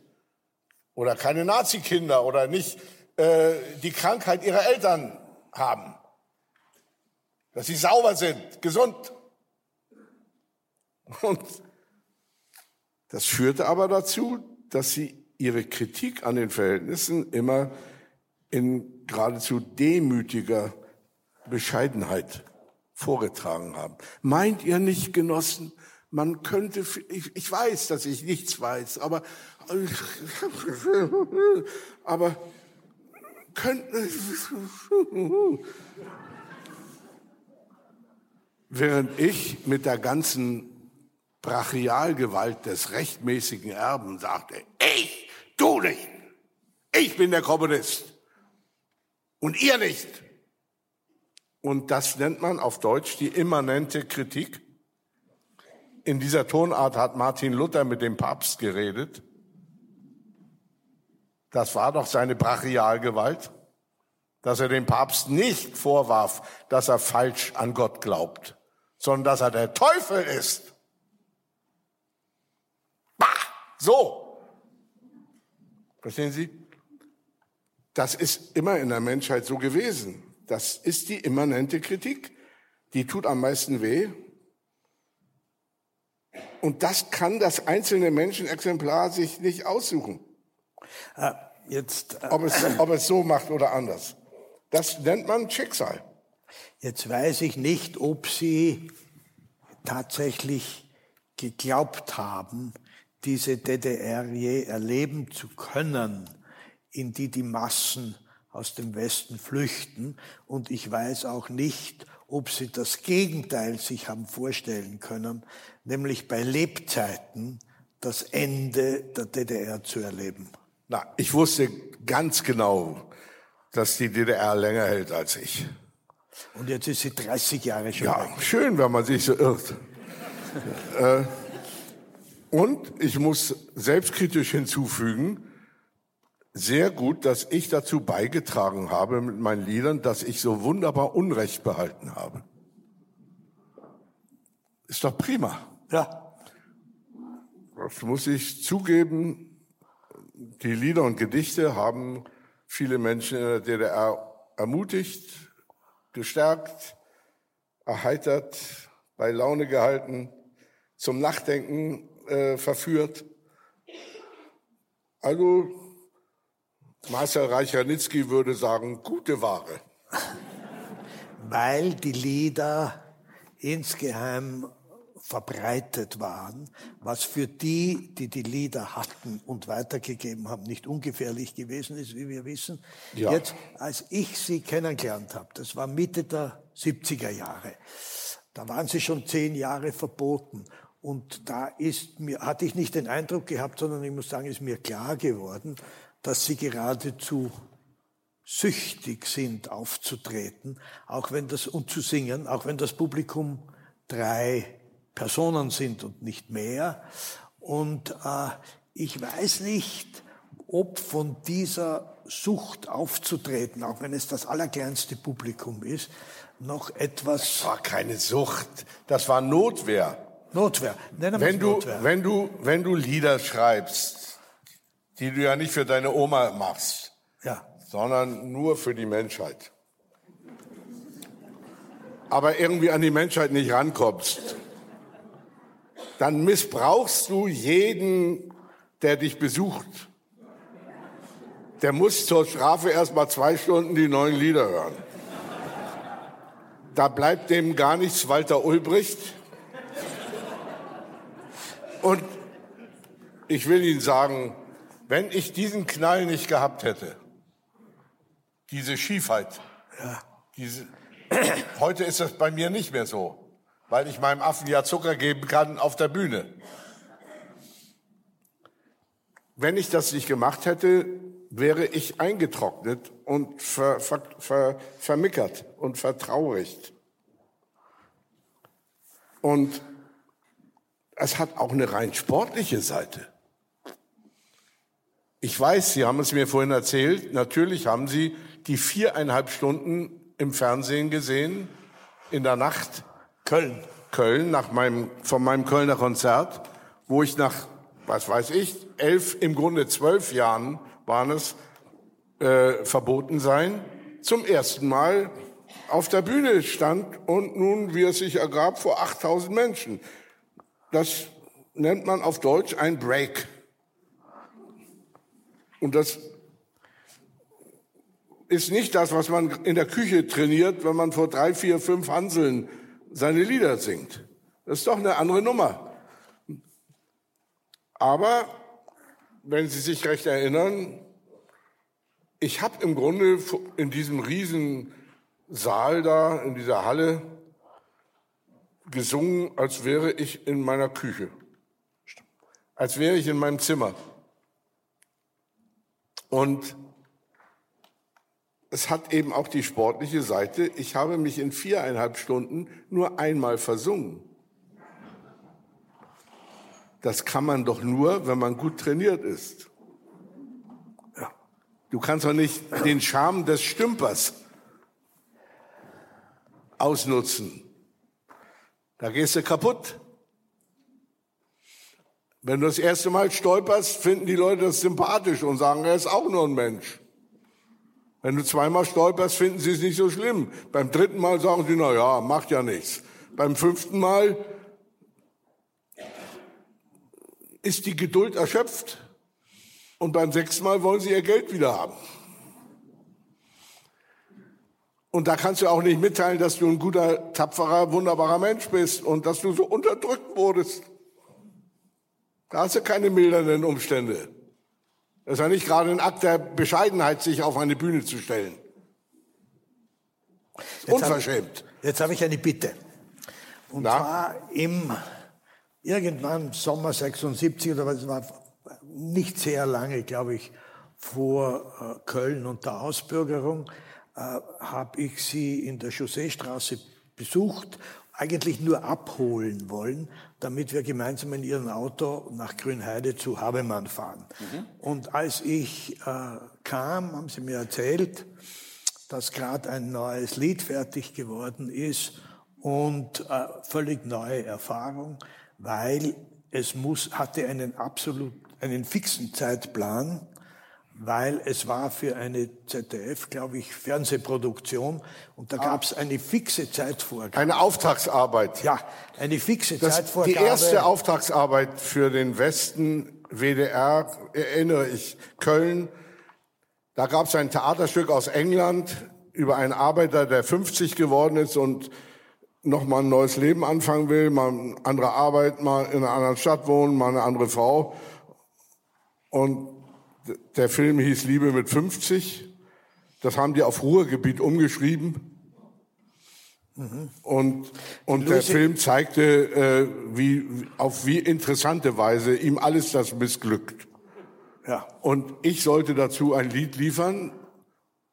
oder keine Nazi-Kinder oder nicht äh, die Krankheit ihrer Eltern haben, dass sie sauber sind, gesund. Und das führte aber dazu, dass sie ihre Kritik an den Verhältnissen immer in geradezu demütiger Bescheidenheit vorgetragen haben. Meint ihr nicht, Genossen, man könnte, ich, ich weiß, dass ich nichts weiß, aber, *laughs* aber könnte, während ich mit der ganzen Brachialgewalt des rechtmäßigen Erben sagte, ich, du nicht, ich bin der Kommunist und ihr nicht. Und das nennt man auf Deutsch die immanente Kritik. In dieser Tonart hat Martin Luther mit dem Papst geredet. Das war doch seine Brachialgewalt, dass er dem Papst nicht vorwarf, dass er falsch an Gott glaubt, sondern dass er der Teufel ist. So. Verstehen Sie? Das ist immer in der Menschheit so gewesen. Das ist die immanente Kritik. Die tut am meisten weh. Und das kann das einzelne Menschenexemplar sich nicht aussuchen. Äh, jetzt, äh, ob, es, ob es so macht oder anders. Das nennt man Schicksal. Jetzt weiß ich nicht, ob Sie tatsächlich geglaubt haben, diese DDR je erleben zu können, in die die Massen aus dem Westen flüchten. Und ich weiß auch nicht, ob sie das Gegenteil sich haben vorstellen können, nämlich bei Lebzeiten das Ende der DDR zu erleben. Na, ich wusste ganz genau, dass die DDR länger hält als ich. Und jetzt ist sie 30 Jahre schon Ja, weg. schön, wenn man sich so irrt. *laughs* äh, und ich muss selbstkritisch hinzufügen, sehr gut, dass ich dazu beigetragen habe mit meinen Liedern, dass ich so wunderbar Unrecht behalten habe. Ist doch prima. Ja. Das muss ich zugeben. Die Lieder und Gedichte haben viele Menschen in der DDR ermutigt, gestärkt, erheitert, bei Laune gehalten, zum Nachdenken äh, verführt. Also Marcel Reich-Ranitzky würde sagen, gute Ware. Weil die Lieder insgeheim verbreitet waren, was für die, die die Lieder hatten und weitergegeben haben, nicht ungefährlich gewesen ist, wie wir wissen. Ja. Jetzt, als ich sie kennengelernt habe, das war Mitte der 70er Jahre, da waren sie schon zehn Jahre verboten. Und da ist mir, hatte ich nicht den Eindruck gehabt, sondern ich muss sagen, ist mir klar geworden, dass sie geradezu süchtig sind, aufzutreten, auch wenn das, und zu singen, auch wenn das Publikum drei Personen sind und nicht mehr. Und äh, ich weiß nicht, ob von dieser Sucht aufzutreten, auch wenn es das allerkleinste Publikum ist, noch etwas. Das war keine Sucht, das war Notwehr. Notwehr. Nennen wenn du, Notwehr. wenn du, wenn du Lieder schreibst, die du ja nicht für deine Oma machst, ja. sondern nur für die Menschheit, aber irgendwie an die Menschheit nicht rankommst, dann missbrauchst du jeden, der dich besucht. Der muss zur Strafe erst mal zwei Stunden die neuen Lieder hören. Da bleibt dem gar nichts Walter Ulbricht und ich will Ihnen sagen, wenn ich diesen Knall nicht gehabt hätte, diese Schiefheit, diese, heute ist das bei mir nicht mehr so. Weil ich meinem Affen ja Zucker geben kann auf der Bühne. Wenn ich das nicht gemacht hätte, wäre ich eingetrocknet und ver, ver, ver, vermickert und vertraurigt. Und es hat auch eine rein sportliche Seite. Ich weiß, Sie haben es mir vorhin erzählt, natürlich haben Sie die viereinhalb Stunden im Fernsehen gesehen, in der Nacht. Köln. Köln, nach meinem, von meinem Kölner Konzert, wo ich nach, was weiß ich, elf, im Grunde zwölf Jahren waren es, äh, verboten sein, zum ersten Mal auf der Bühne stand und nun, wie es sich ergab, vor 8000 Menschen. Das nennt man auf Deutsch ein Break. Und das ist nicht das, was man in der Küche trainiert, wenn man vor drei, vier, fünf Hanseln seine Lieder singt. Das ist doch eine andere Nummer. Aber wenn Sie sich recht erinnern, ich habe im Grunde in diesem riesen Saal da, in dieser Halle, gesungen, als wäre ich in meiner Küche, als wäre ich in meinem Zimmer. Und es hat eben auch die sportliche Seite. Ich habe mich in viereinhalb Stunden nur einmal versungen. Das kann man doch nur, wenn man gut trainiert ist. Du kannst doch nicht den Charme des Stümpers ausnutzen. Da gehst du kaputt. Wenn du das erste Mal stolperst, finden die Leute das sympathisch und sagen, er ist auch nur ein Mensch. Wenn du zweimal stolperst, finden sie es nicht so schlimm. Beim dritten Mal sagen sie, na ja, macht ja nichts. Beim fünften Mal ist die Geduld erschöpft. Und beim sechsten Mal wollen sie ihr Geld wieder haben. Und da kannst du auch nicht mitteilen, dass du ein guter, tapferer, wunderbarer Mensch bist und dass du so unterdrückt wurdest. Da hast du keine mildernden Umstände. Das ist ja nicht gerade ein Akt der Bescheidenheit, sich auf eine Bühne zu stellen. Jetzt Unverschämt. Hab, jetzt habe ich eine Bitte. Und Na? zwar im irgendwann Sommer 76 oder was war nicht sehr lange, glaube ich, vor äh, Köln und der Ausbürgerung äh, habe ich sie in der Chausseestraße besucht eigentlich nur abholen wollen, damit wir gemeinsam in ihrem Auto nach Grünheide zu Habemann fahren. Mhm. Und als ich äh, kam, haben sie mir erzählt, dass gerade ein neues Lied fertig geworden ist und äh, völlig neue Erfahrung, weil es muss, hatte einen absolut, einen fixen Zeitplan weil es war für eine ZDF, glaube ich, Fernsehproduktion und da ah. gab es eine fixe Zeitvorgabe. Eine Auftragsarbeit. Ja, eine fixe das, Zeitvorgabe. Die erste Auftragsarbeit für den Westen WDR, erinnere ich, Köln. Da gab es ein Theaterstück aus England über einen Arbeiter, der 50 geworden ist und noch mal ein neues Leben anfangen will, mal eine andere Arbeit, mal in einer anderen Stadt wohnen, mal eine andere Frau. Und der Film hieß Liebe mit 50. Das haben die auf Ruhrgebiet umgeschrieben. Mhm. Und, und der Film zeigte, äh, wie, auf wie interessante Weise ihm alles das missglückt. Ja. Und ich sollte dazu ein Lied liefern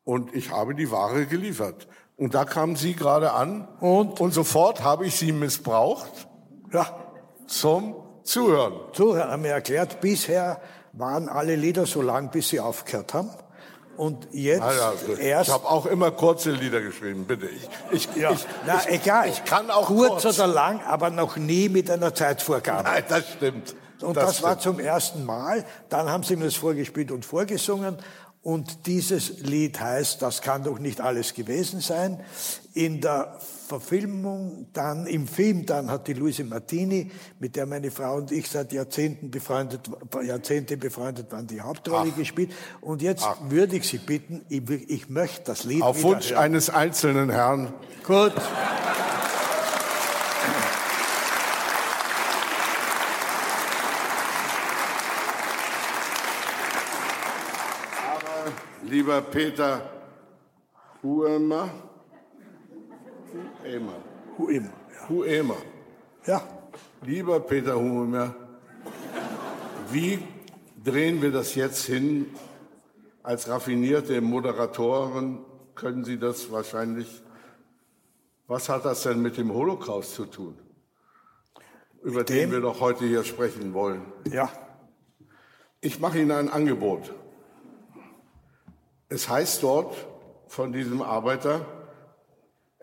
und ich habe die Ware geliefert. Und da kam sie gerade an und, und sofort habe ich sie missbraucht ja. zum Zuhören. Zuhören haben wir erklärt, bisher waren alle Lieder so lang, bis sie aufgehört haben. Und jetzt ja, erst. Ich habe auch immer kurze Lieder geschrieben, bitte. Ich, ich, ja, ich, na, ich, egal. Ich kann auch kurz, kurz oder lang, aber noch nie mit einer Zeitvorgabe. Nein, das stimmt. Und das, das war zum ersten Mal. Dann haben sie mir das vorgespielt und vorgesungen. Und dieses Lied heißt, das kann doch nicht alles gewesen sein. In der Verfilmung, dann im Film, dann hat die Luise Martini, mit der meine Frau und ich seit Jahrzehnten befreundet, Jahrzehnte befreundet waren, die Hauptrolle Ach. gespielt. Und jetzt Ach. würde ich Sie bitten, ich, ich möchte das Lied Auf Wunsch hören. eines einzelnen Herrn. Gut. lieber Peter Huemer, Huemer, Huemer, ja. Huemer. Ja. Lieber Peter Huemer, wie drehen wir das jetzt hin? Als raffinierte Moderatoren können Sie das wahrscheinlich. Was hat das denn mit dem Holocaust zu tun? Über den dem? wir doch heute hier sprechen wollen. Ja. Ich mache Ihnen ein Angebot. Es heißt dort von diesem Arbeiter,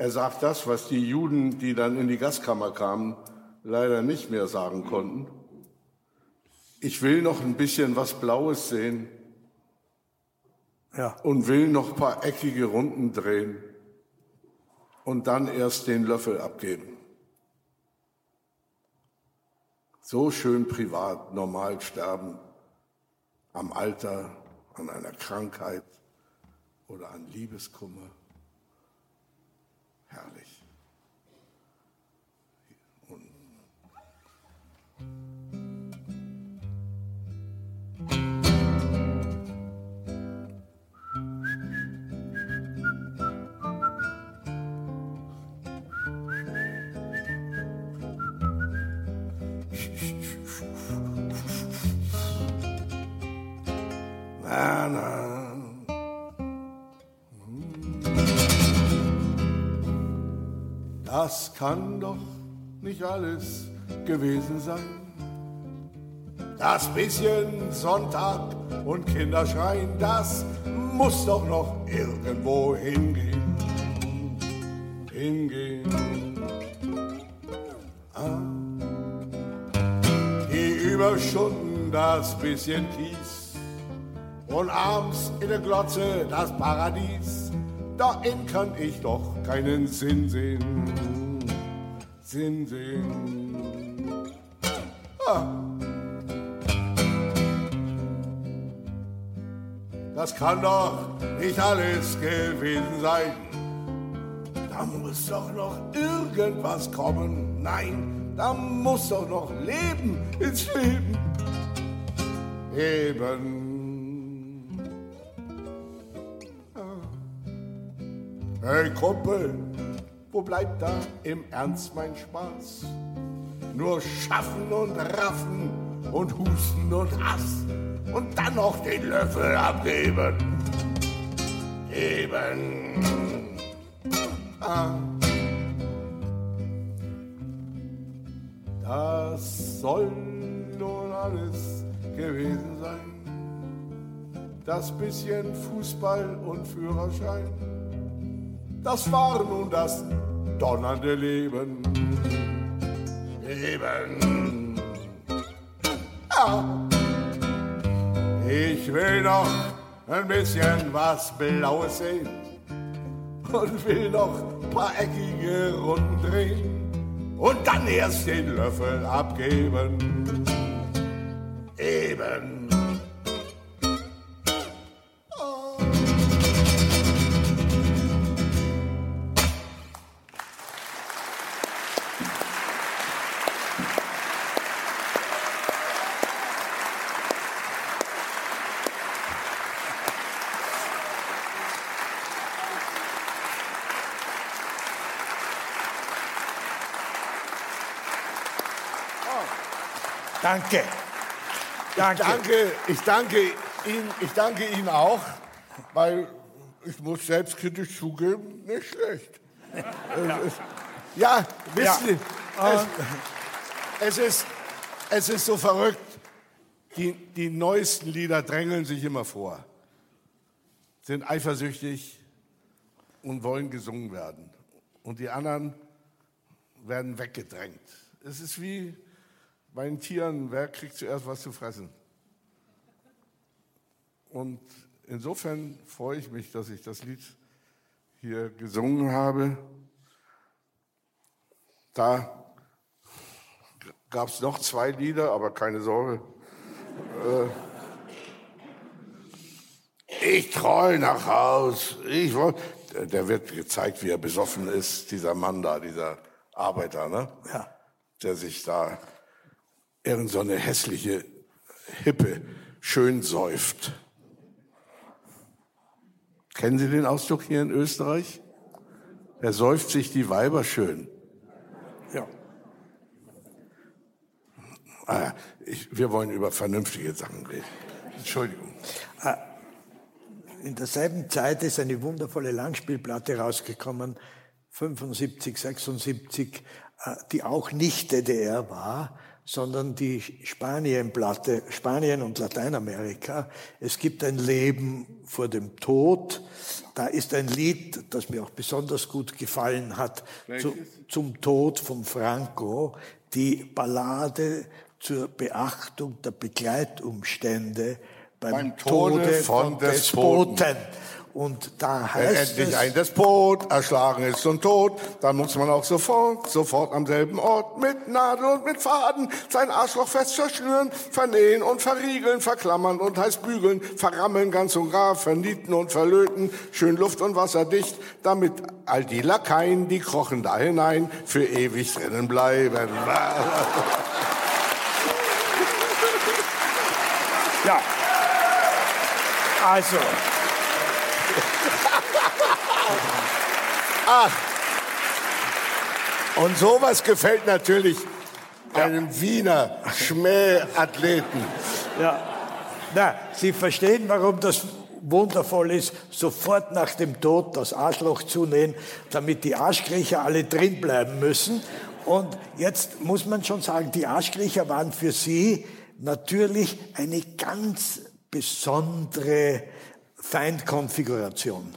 er sagt das, was die Juden, die dann in die Gaskammer kamen, leider nicht mehr sagen konnten. Ich will noch ein bisschen was Blaues sehen Ja. und will noch ein paar eckige Runden drehen und dann erst den Löffel abgeben. So schön privat, normal sterben, am Alter, an einer Krankheit oder an Liebeskummer. Herrlich. Und na, na. Das kann doch nicht alles gewesen sein. Das bisschen Sonntag und Kinderschreien, das muss doch noch irgendwo hingehen. Hingehen. Ah. Die Überstunden, das bisschen Kies und abends in der Glotze das Paradies. Darin kann ich doch keinen Sinn sehen. Sinn sehen. Ah. Das kann doch nicht alles gewesen sein. Da muss doch noch irgendwas kommen. Nein, da muss doch noch Leben ins Leben. Eben. Hey Kumpel, wo bleibt da im Ernst mein Spaß? Nur schaffen und raffen und husten und Hass und dann noch den Löffel abgeben. Eben. Ah. Das soll nun alles gewesen sein. Das bisschen Fußball und Führerschein. Das war nun das donnernde Leben. Leben. Ja. Ich will noch ein bisschen was Blaues sehen und will noch paar eckige Runden drehen und dann erst den Löffel abgeben. Eben. Danke. Danke. Danke, ich danke Ihnen, ich danke Ihnen auch, weil ich muss selbstkritisch zugeben, nicht schlecht. ja. Ja, wissen Sie, es, es, ist, es ist so verrückt. Die, die neuesten Lieder drängeln sich immer vor, sind eifersüchtig und wollen gesungen werden. Und die anderen werden weggedrängt. Es ist wie bei den Tieren, wer kriegt zuerst was zu fressen? Und insofern freue ich mich, dass ich das Lied hier gesungen habe. Da gab es noch zwei Lieder, aber keine Sorge. Äh, ich troll nach Haus. Ich woll, der wird gezeigt, wie er besoffen ist, dieser Mann da, dieser Arbeiter, ne? Ja. Der sich da irgend so eine hässliche Hippe schön säuft. Kennen Sie den Ausdruck hier in Österreich? Er säuft sich die Weiber schön. Ah, ich, wir wollen über vernünftige Sachen reden. Entschuldigung. Äh, in derselben Zeit ist eine wundervolle Langspielplatte rausgekommen, 75, 76, äh, die auch nicht DDR war, sondern die Spanienplatte, Spanien und Lateinamerika. Es gibt ein Leben vor dem Tod. Da ist ein Lied, das mir auch besonders gut gefallen hat, zu, zum Tod von Franco, die Ballade zur Beachtung der Begleitumstände beim, beim Tode, Tode, von, von Despoten. Despoten. Und da heißt Wenn endlich es, ein Despot erschlagen ist und tot, dann muss man auch sofort, sofort am selben Ort mit Nadel und mit Faden sein Arschloch fest verschnüren, vernähen und verriegeln, verklammern und heiß bügeln, verrammeln ganz und gar, vernieten und verlöten, schön luft- und wasserdicht, damit all die Lakaien, die krochen da hinein, für ewig drinnen bleiben. Ja. Also. Ach. Und sowas gefällt natürlich einem Wiener Schmähathleten. Ja. Na, Sie verstehen, warum das wundervoll ist, sofort nach dem Tod das Arschloch zunähen, damit die Arschkriecher alle drin bleiben müssen. Und jetzt muss man schon sagen, die Arschkriecher waren für Sie natürlich eine ganz besondere Feindkonfiguration.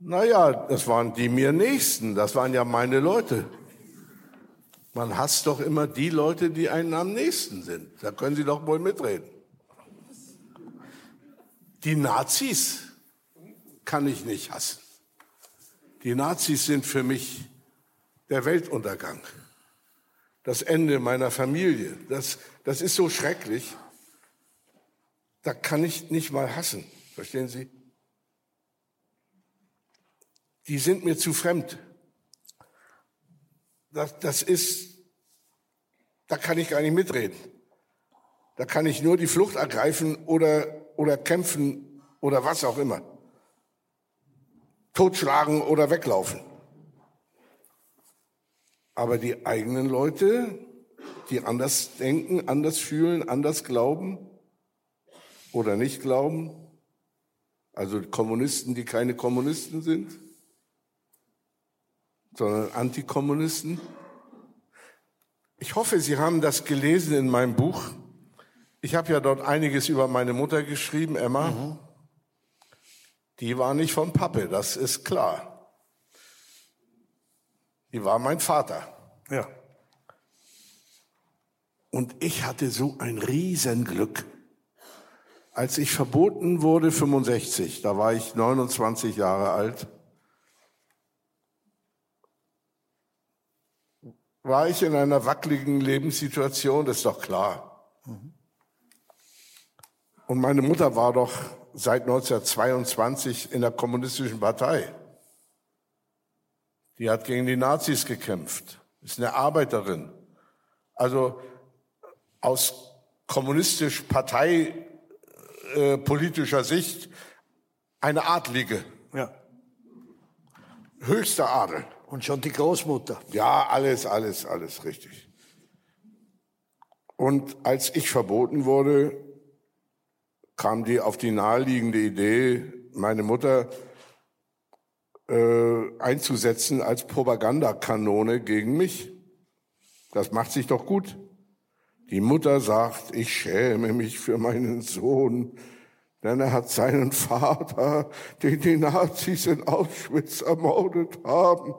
Naja, das waren die mir Nächsten, das waren ja meine Leute. Man hasst doch immer die Leute, die einem am nächsten sind. Da können Sie doch wohl mitreden. Die Nazis kann ich nicht hassen. Die Nazis sind für mich der Weltuntergang das Ende meiner Familie. Das, das ist so schrecklich. Da kann ich nicht mal hassen. Verstehen Sie? Die sind mir zu fremd. Das, das ist, da kann ich gar nicht mitreden. Da kann ich nur die Flucht ergreifen oder, oder kämpfen oder was auch immer. Totschlagen oder weglaufen. Aber die eigenen Leute, die anders denken, anders fühlen, anders glauben oder nicht glauben, also Kommunisten, die keine Kommunisten sind, sondern Antikommunisten. Ich hoffe, Sie haben das gelesen in meinem Buch. Ich habe ja dort einiges über meine Mutter geschrieben, Emma. Mhm. Die war nicht von Pappe, das ist klar. Die war mein Vater. Ja. Und ich hatte so ein Riesenglück. Als ich verboten wurde, 65, da war ich 29 Jahre alt, war ich in einer wackeligen Lebenssituation, das ist doch klar. Und meine Mutter war doch seit 1922 in der kommunistischen Partei. Die hat gegen die Nazis gekämpft, ist eine Arbeiterin. Also aus kommunistisch parteipolitischer äh, Sicht eine Adlige. Ja. Höchster Adel. Und schon die Großmutter. Ja, alles, alles, alles richtig. Und als ich verboten wurde, kam die auf die naheliegende Idee, meine Mutter äh, einzusetzen als Propagandakanone gegen mich. Das macht sich doch gut. Die Mutter sagt, ich schäme mich für meinen Sohn, denn er hat seinen Vater, den die Nazis in Auschwitz ermordet haben,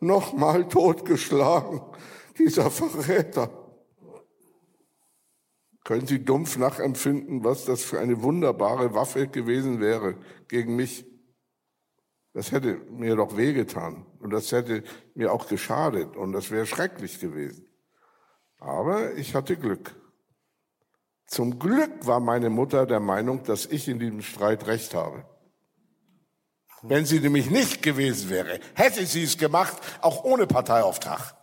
nochmal totgeschlagen. Dieser Verräter. Können Sie dumpf nachempfinden, was das für eine wunderbare Waffe gewesen wäre gegen mich? Das hätte mir doch wehgetan und das hätte mir auch geschadet und das wäre schrecklich gewesen. Aber ich hatte Glück. Zum Glück war meine Mutter der Meinung, dass ich in diesem Streit recht habe. Wenn sie nämlich nicht gewesen wäre, hätte sie es gemacht, auch ohne Parteiauftrag.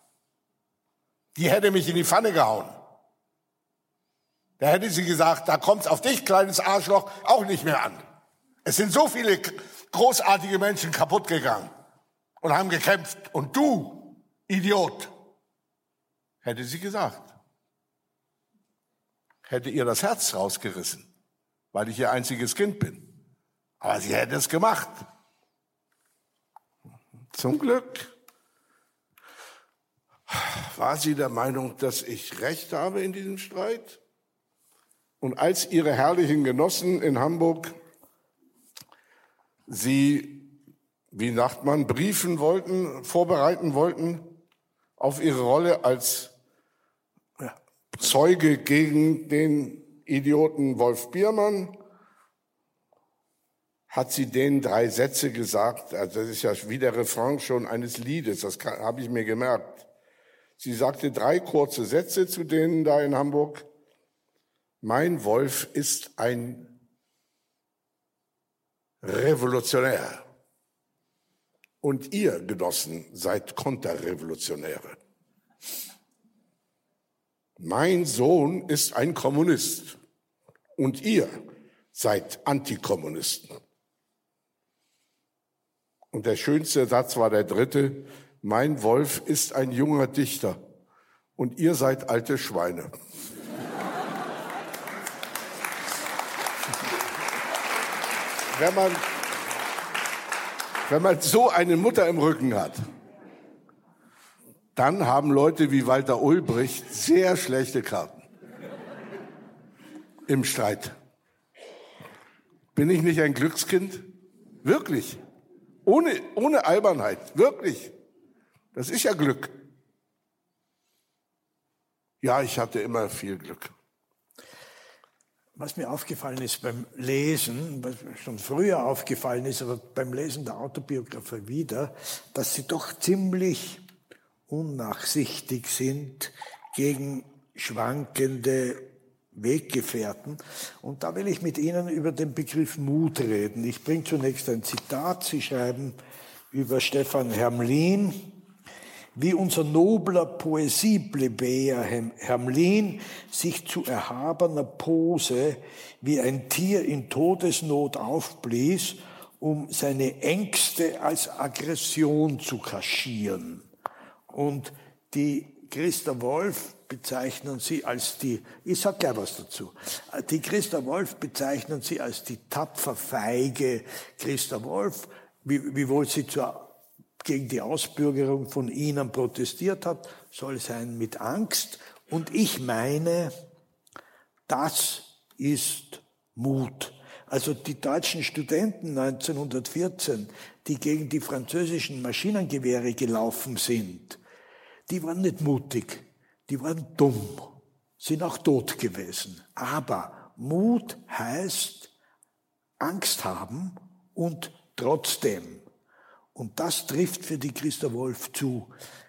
Die hätte mich in die Pfanne gehauen. Da hätte sie gesagt, da kommt's auf dich, kleines Arschloch, auch nicht mehr an. Es sind so viele großartige Menschen kaputt gegangen und haben gekämpft. Und du, Idiot, hätte sie gesagt. Hätte ihr das Herz rausgerissen, weil ich ihr einziges Kind bin. Aber sie hätte es gemacht. Zum Glück war sie der Meinung, dass ich recht habe in diesem Streit. Und als ihre herrlichen Genossen in Hamburg sie, wie sagt man, briefen wollten, vorbereiten wollten auf ihre Rolle als Zeuge gegen den Idioten Wolf Biermann, hat sie denen drei Sätze gesagt. Also das ist ja wie der Refrain schon eines Liedes, das habe ich mir gemerkt. Sie sagte drei kurze Sätze zu denen da in Hamburg. Mein Wolf ist ein Revolutionär. Und ihr, Genossen, seid Konterrevolutionäre. Mein Sohn ist ein Kommunist und ihr seid Antikommunisten. Und der schönste Satz war der dritte, mein Wolf ist ein junger Dichter und ihr seid alte Schweine. wenn man, wenn man so eine Mutter im Rücken hat, dann haben Leute wie Walter Ulbricht sehr schlechte Karten im Streit. Bin ich nicht ein Glückskind? Wirklich. Ohne, ohne Albernheit. Wirklich. Das ist ja Glück. Ja, ich hatte immer viel Glück. Was mir aufgefallen ist beim Lesen, was mir schon früher aufgefallen ist, aber beim Lesen der Autobiografie wieder, dass sie doch ziemlich unnachsichtig sind gegen schwankende Weggefährten. Und da will ich mit Ihnen über den Begriff Mut reden. Ich bringe zunächst ein Zitat. Sie schreiben über Stefan Hermlin, wie unser nobler Poesieplebejer Hermlin sich zu erhabener Pose wie ein Tier in Todesnot aufblies, um seine Ängste als Aggression zu kaschieren. Und die Christa Wolf bezeichnen sie als die, ich sag gleich was dazu, die Christa Wolf bezeichnen sie als die tapfer feige Christa Wolf, wiewohl sie zur gegen die Ausbürgerung von ihnen protestiert hat, soll sein mit Angst. Und ich meine, das ist Mut. Also die deutschen Studenten 1914, die gegen die französischen Maschinengewehre gelaufen sind, die waren nicht mutig, die waren dumm, sind auch tot gewesen. Aber Mut heißt Angst haben und trotzdem und das trifft für die Christa Wolf zu.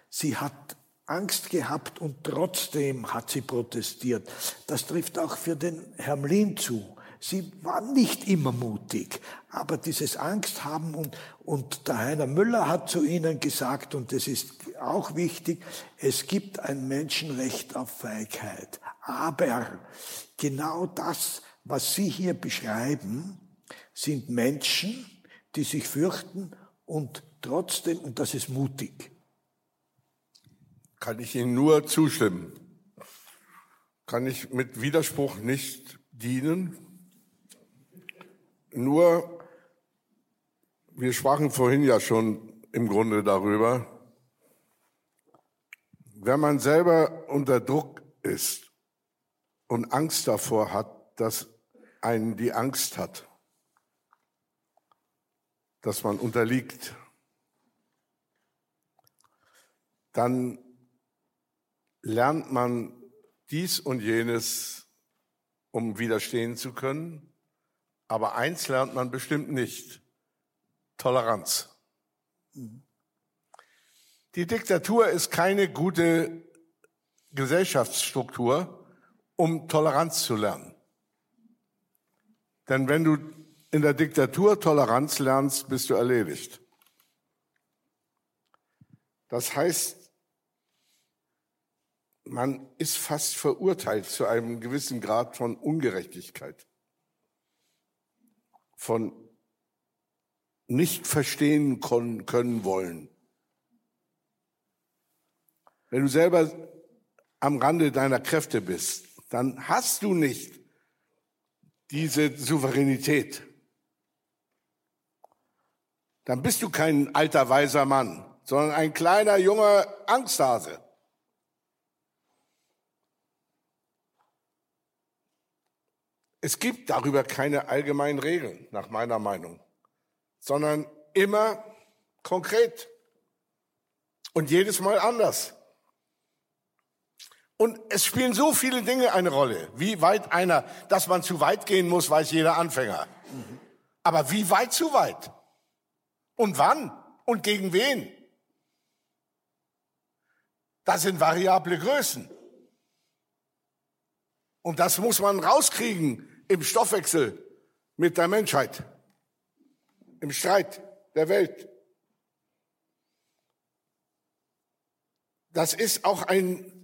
Sie hat Angst gehabt und trotzdem hat sie protestiert. Das trifft auch für den Hermlin zu. Sie war nicht immer mutig, aber dieses Angst haben und, und der Heiner Müller hat zu ihnen gesagt, und das ist auch wichtig, es gibt ein Menschenrecht auf Feigheit. Aber genau das, was Sie hier beschreiben, sind Menschen, die sich fürchten und trotzdem, und das ist mutig. Kann ich Ihnen nur zustimmen. Kann ich mit Widerspruch nicht dienen. Nur, wir sprachen vorhin ja schon im Grunde darüber, wenn man selber unter Druck ist und Angst davor hat, dass einen die Angst hat, dass man unterliegt, dann lernt man dies und jenes, um widerstehen zu können. Aber eins lernt man bestimmt nicht, Toleranz. Die Diktatur ist keine gute Gesellschaftsstruktur, um Toleranz zu lernen. Denn wenn du in der Diktatur Toleranz lernst, bist du erledigt. Das heißt, man ist fast verurteilt zu einem gewissen Grad von Ungerechtigkeit, von nicht verstehen können wollen. Wenn du selber am Rande deiner Kräfte bist, dann hast du nicht diese Souveränität. Dann bist du kein alter weiser Mann, sondern ein kleiner junger Angsthase. Es gibt darüber keine allgemeinen Regeln, nach meiner Meinung, sondern immer konkret und jedes Mal anders. Und es spielen so viele Dinge eine Rolle. Wie weit einer, dass man zu weit gehen muss, weiß jeder Anfänger. Aber wie weit zu weit? Und wann? Und gegen wen? Das sind variable Größen. Und das muss man rauskriegen im Stoffwechsel mit der Menschheit, im Streit der Welt. Das ist auch ein,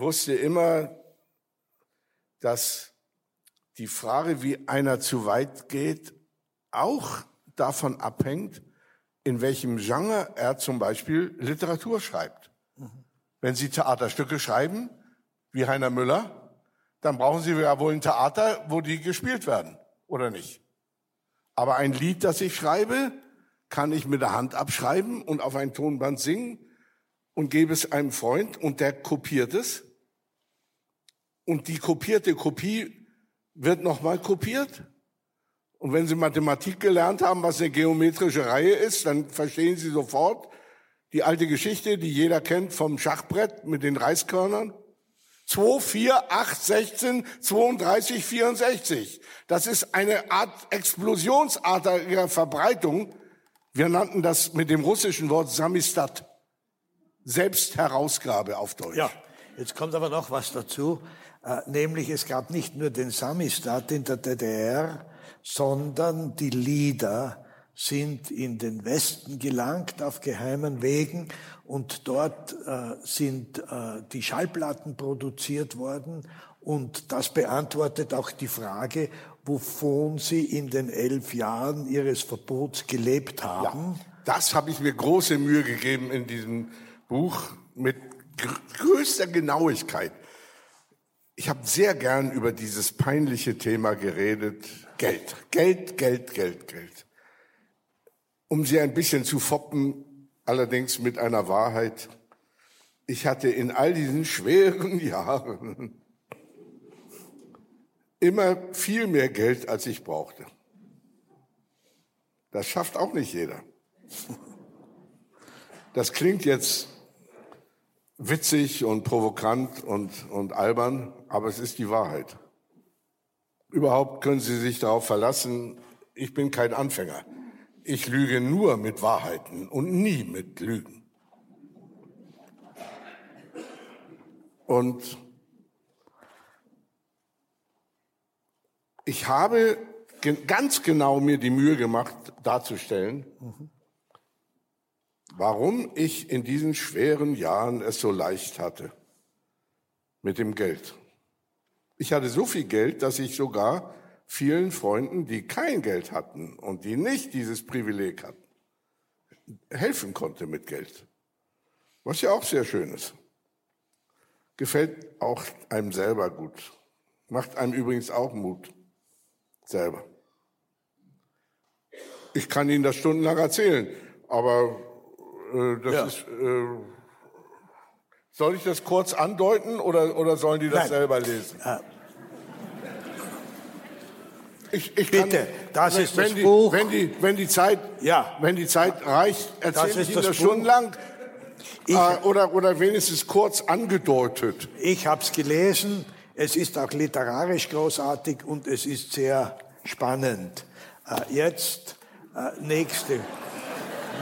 wusste immer, dass die Frage, wie einer zu weit geht, auch davon abhängt, in welchem Genre er zum Beispiel Literatur schreibt. Wenn Sie Theaterstücke schreiben, wie Heiner Müller, dann brauchen Sie ja wohl ein Theater, wo die gespielt werden, oder nicht? Aber ein Lied, das ich schreibe, kann ich mit der Hand abschreiben und auf ein Tonband singen und gebe es einem Freund und der kopiert es. Und die kopierte Kopie wird nochmal kopiert. Und wenn Sie Mathematik gelernt haben, was eine geometrische Reihe ist, dann verstehen Sie sofort die alte Geschichte, die jeder kennt vom Schachbrett mit den Reiskörnern. 2, 4, 8, 16, 32, 64. Das ist eine Art explosionsartiger Verbreitung. Wir nannten das mit dem russischen Wort Samistat. Selbstherausgabe auf Deutsch. Ja, jetzt kommt aber noch was dazu, nämlich es gab nicht nur den Samistat in der DDR, sondern die Lieder sind in den Westen gelangt auf geheimen Wegen und dort äh, sind äh, die Schallplatten produziert worden und das beantwortet auch die Frage, wovon Sie in den elf Jahren Ihres Verbots gelebt haben. Ja, das habe ich mir große Mühe gegeben in diesem Buch mit größter Genauigkeit. Ich habe sehr gern über dieses peinliche Thema geredet. Geld, Geld, Geld, Geld, Geld. Um sie ein bisschen zu foppen, allerdings mit einer Wahrheit. Ich hatte in all diesen schweren *laughs* Jahren immer viel mehr Geld, als ich brauchte. Das schafft auch nicht jeder. Das klingt jetzt witzig und provokant und, und albern, aber es ist die Wahrheit. Überhaupt können Sie sich darauf verlassen, ich bin kein Anfänger. Ich lüge nur mit Wahrheiten und nie mit Lügen. Und ich habe ganz genau mir die Mühe gemacht, darzustellen, warum ich in diesen schweren Jahren es so leicht hatte mit dem Geld. Ich hatte so viel Geld, dass ich sogar vielen Freunden, die kein Geld hatten und die nicht dieses Privileg hatten, helfen konnte mit Geld. Was ja auch sehr schön ist. Gefällt auch einem selber gut. Macht einem übrigens auch Mut. Selber. Ich kann Ihnen das stundenlang erzählen, aber äh, das Ja. ist. Äh, soll ich das kurz andeuten oder, oder sollen die das Nein. selber lesen? Ich, ich Bitte, das wenn, ist das die, Buch. Wenn die, wenn die Zeit, Ja. wenn die Zeit reicht, erzähle ich Ihnen das stundenlang. Ich, äh, oder, oder wenigstens kurz angedeutet. Ich habe es gelesen. Es ist auch literarisch großartig und es ist sehr spannend. Äh, jetzt äh, nächste.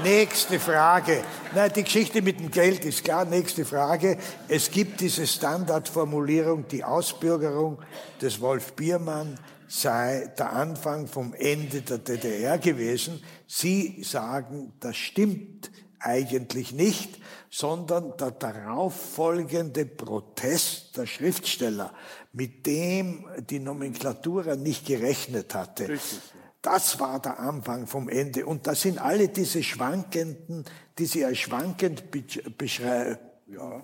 Nächste Frage. Nein, die Geschichte mit dem Geld ist klar. Nächste Frage. Es gibt diese Standardformulierung, die Ausbürgerung des Wolf Biermann sei der Anfang vom Ende der DDR gewesen. Sie sagen, das stimmt eigentlich nicht, sondern der darauffolgende Protest der Schriftsteller, mit dem die Nomenklatura nicht gerechnet hatte. Richtig. Das war der Anfang vom Ende. Und da sind alle diese schwankenden, die sie als schwankend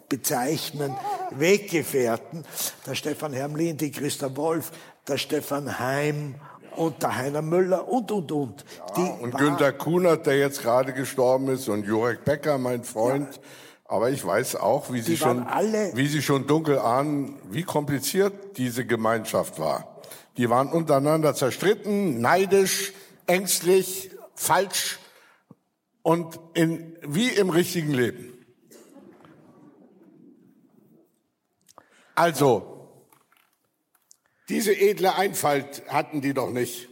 bezeichnen, Weggefährten, der Stefan Hermlin, die Christa Wolf, der Stefan Heim und der Heiner Müller und, und, und. Ja, und Günter Kunert, der jetzt gerade gestorben ist, und Jurek Becker, mein Freund. Ja. Aber ich weiß auch, wie Sie, schon, wie Sie schon dunkel ahnen, wie kompliziert diese Gemeinschaft war. Die waren untereinander zerstritten, neidisch, ängstlich, falsch und in, wie im richtigen Leben. Also, diese edle Einfalt hatten die doch nicht.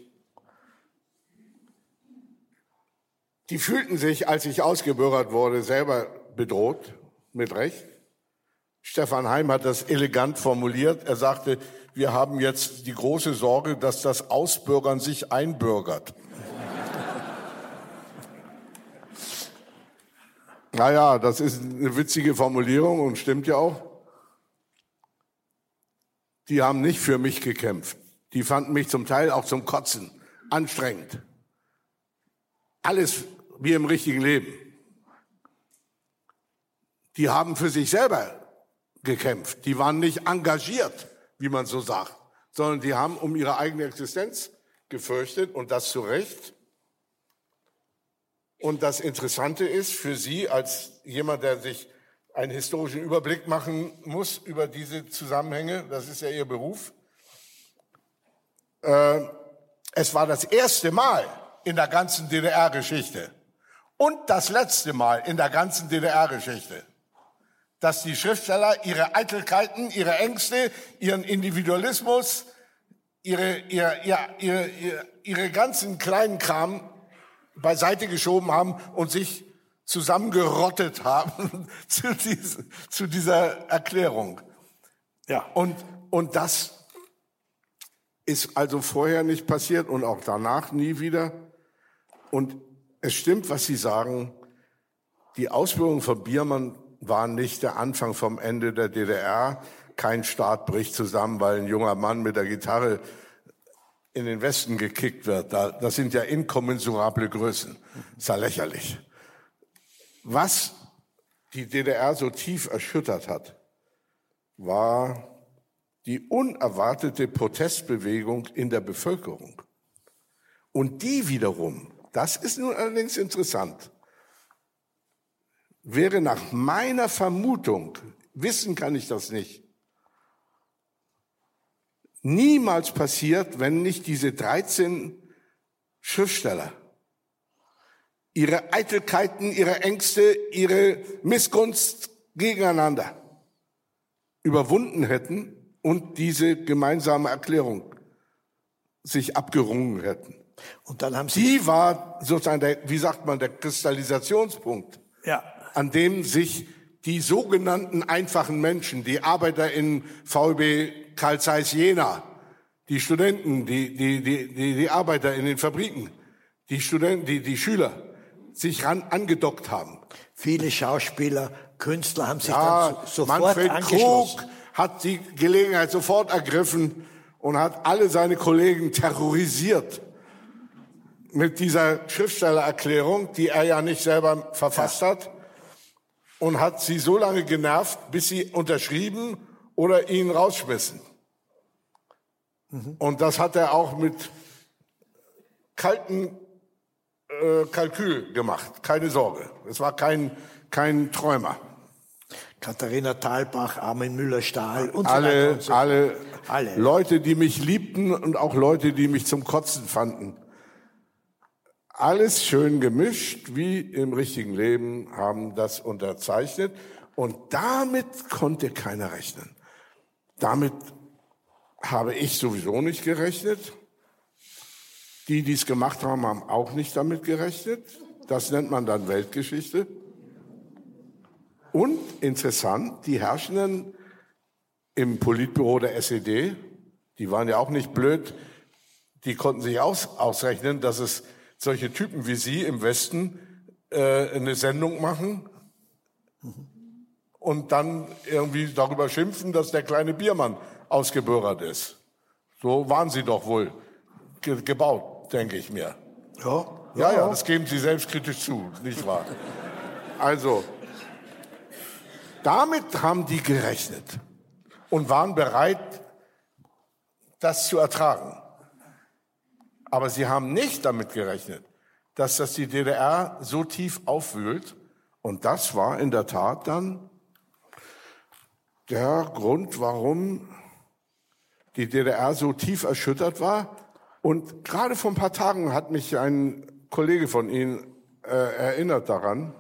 Die fühlten sich, als ich ausgebürgert wurde, selber bedroht, mit Recht. Stefan Heim hat das elegant formuliert. Er sagte, wir haben jetzt die große Sorge, dass das Ausbürgern sich einbürgert. *laughs* naja, das ist eine witzige Formulierung und stimmt ja auch. Die haben nicht für mich gekämpft. Die fanden mich zum Teil auch zum Kotzen anstrengend. Alles wie im richtigen Leben. Die haben für sich selber gekämpft. Die waren nicht engagiert wie man so sagt, sondern die haben um ihre eigene Existenz gefürchtet und das zu Recht. Und das Interessante ist für Sie als jemand, der sich einen historischen Überblick machen muss über diese Zusammenhänge, das ist ja Ihr Beruf, äh, es war das erste Mal in der ganzen DDR-Geschichte und das letzte Mal in der ganzen DDR-Geschichte, dass die Schriftsteller ihre Eitelkeiten, ihre Ängste, ihren Individualismus, ihre, ihre, ihre, ihre, ihre ganzen kleinen Kram beiseite geschoben haben und sich zusammengerottet haben *laughs* zu, diese, zu dieser Erklärung. Ja, und, und das ist also vorher nicht passiert und auch danach nie wieder. Und es stimmt, was Sie sagen. Die Ausbildung von Biermann war nicht der Anfang vom Ende der DDR. Kein Staat bricht zusammen, weil ein junger Mann mit der Gitarre in den Westen gekickt wird. Das sind ja inkommensurable Größen. Das ist ja lächerlich. Was die DDR so tief erschüttert hat, war die unerwartete Protestbewegung in der Bevölkerung. Und die wiederum, das ist nun allerdings interessant, wäre nach meiner Vermutung, wissen kann ich das nicht, niemals passiert, wenn nicht diese 13 Schriftsteller ihre Eitelkeiten, ihre Ängste, ihre Missgunst gegeneinander überwunden hätten und diese gemeinsame Erklärung sich abgerungen hätten. Und dann haben sie die war sozusagen der, wie sagt man, der Kristallisationspunkt. Ja an dem sich die sogenannten einfachen Menschen, die Arbeiter in VB Karl Zeiss Jena, die Studenten, die, die, die, die, die Arbeiter in den Fabriken, die Studenten, die, die Schüler, sich ran angedockt haben. Viele Schauspieler, Künstler haben sich ja, dann so, sofort Manfred angeschlossen. Krug hat die Gelegenheit sofort ergriffen und hat alle seine Kollegen terrorisiert mit dieser Schriftstellererklärung, die er ja nicht selber verfasst ja. hat und hat sie so lange genervt, bis sie unterschrieben oder ihn rausschmissen. Mhm. Und das hat er auch mit kalten äh, Kalkül gemacht. Keine Sorge. Es war kein, kein Träumer. Katharina Thalbach, Armin Müller-Stahl und alle, so weiter. Alle, alle Leute, die mich liebten und auch Leute, die mich zum Kotzen fanden, alles schön gemischt, wie im richtigen Leben, haben das unterzeichnet. Und damit konnte keiner rechnen. Damit habe ich sowieso nicht gerechnet. Die, die es gemacht haben, haben auch nicht damit gerechnet. Das nennt man dann Weltgeschichte. Und interessant, die Herrschenden im Politbüro der SED, die waren ja auch nicht blöd, die konnten sich aus, ausrechnen, dass es solche Typen wie Sie im Westen äh, eine Sendung machen und dann irgendwie darüber schimpfen, dass der kleine Biermann ausgebürgert ist. So waren Sie doch wohl ge gebaut, denke ich mir. Ja, ja, ja, das geben Sie selbstkritisch zu, nicht wahr? Also, damit haben die gerechnet und waren bereit, das zu ertragen. Aber sie haben nicht damit gerechnet, dass das die DDR so tief aufwühlt. Und das war in der Tat dann der Grund, warum die DDR so tief erschüttert war. Und gerade vor ein paar Tagen hat mich ein Kollege von Ihnen äh, erinnert daran.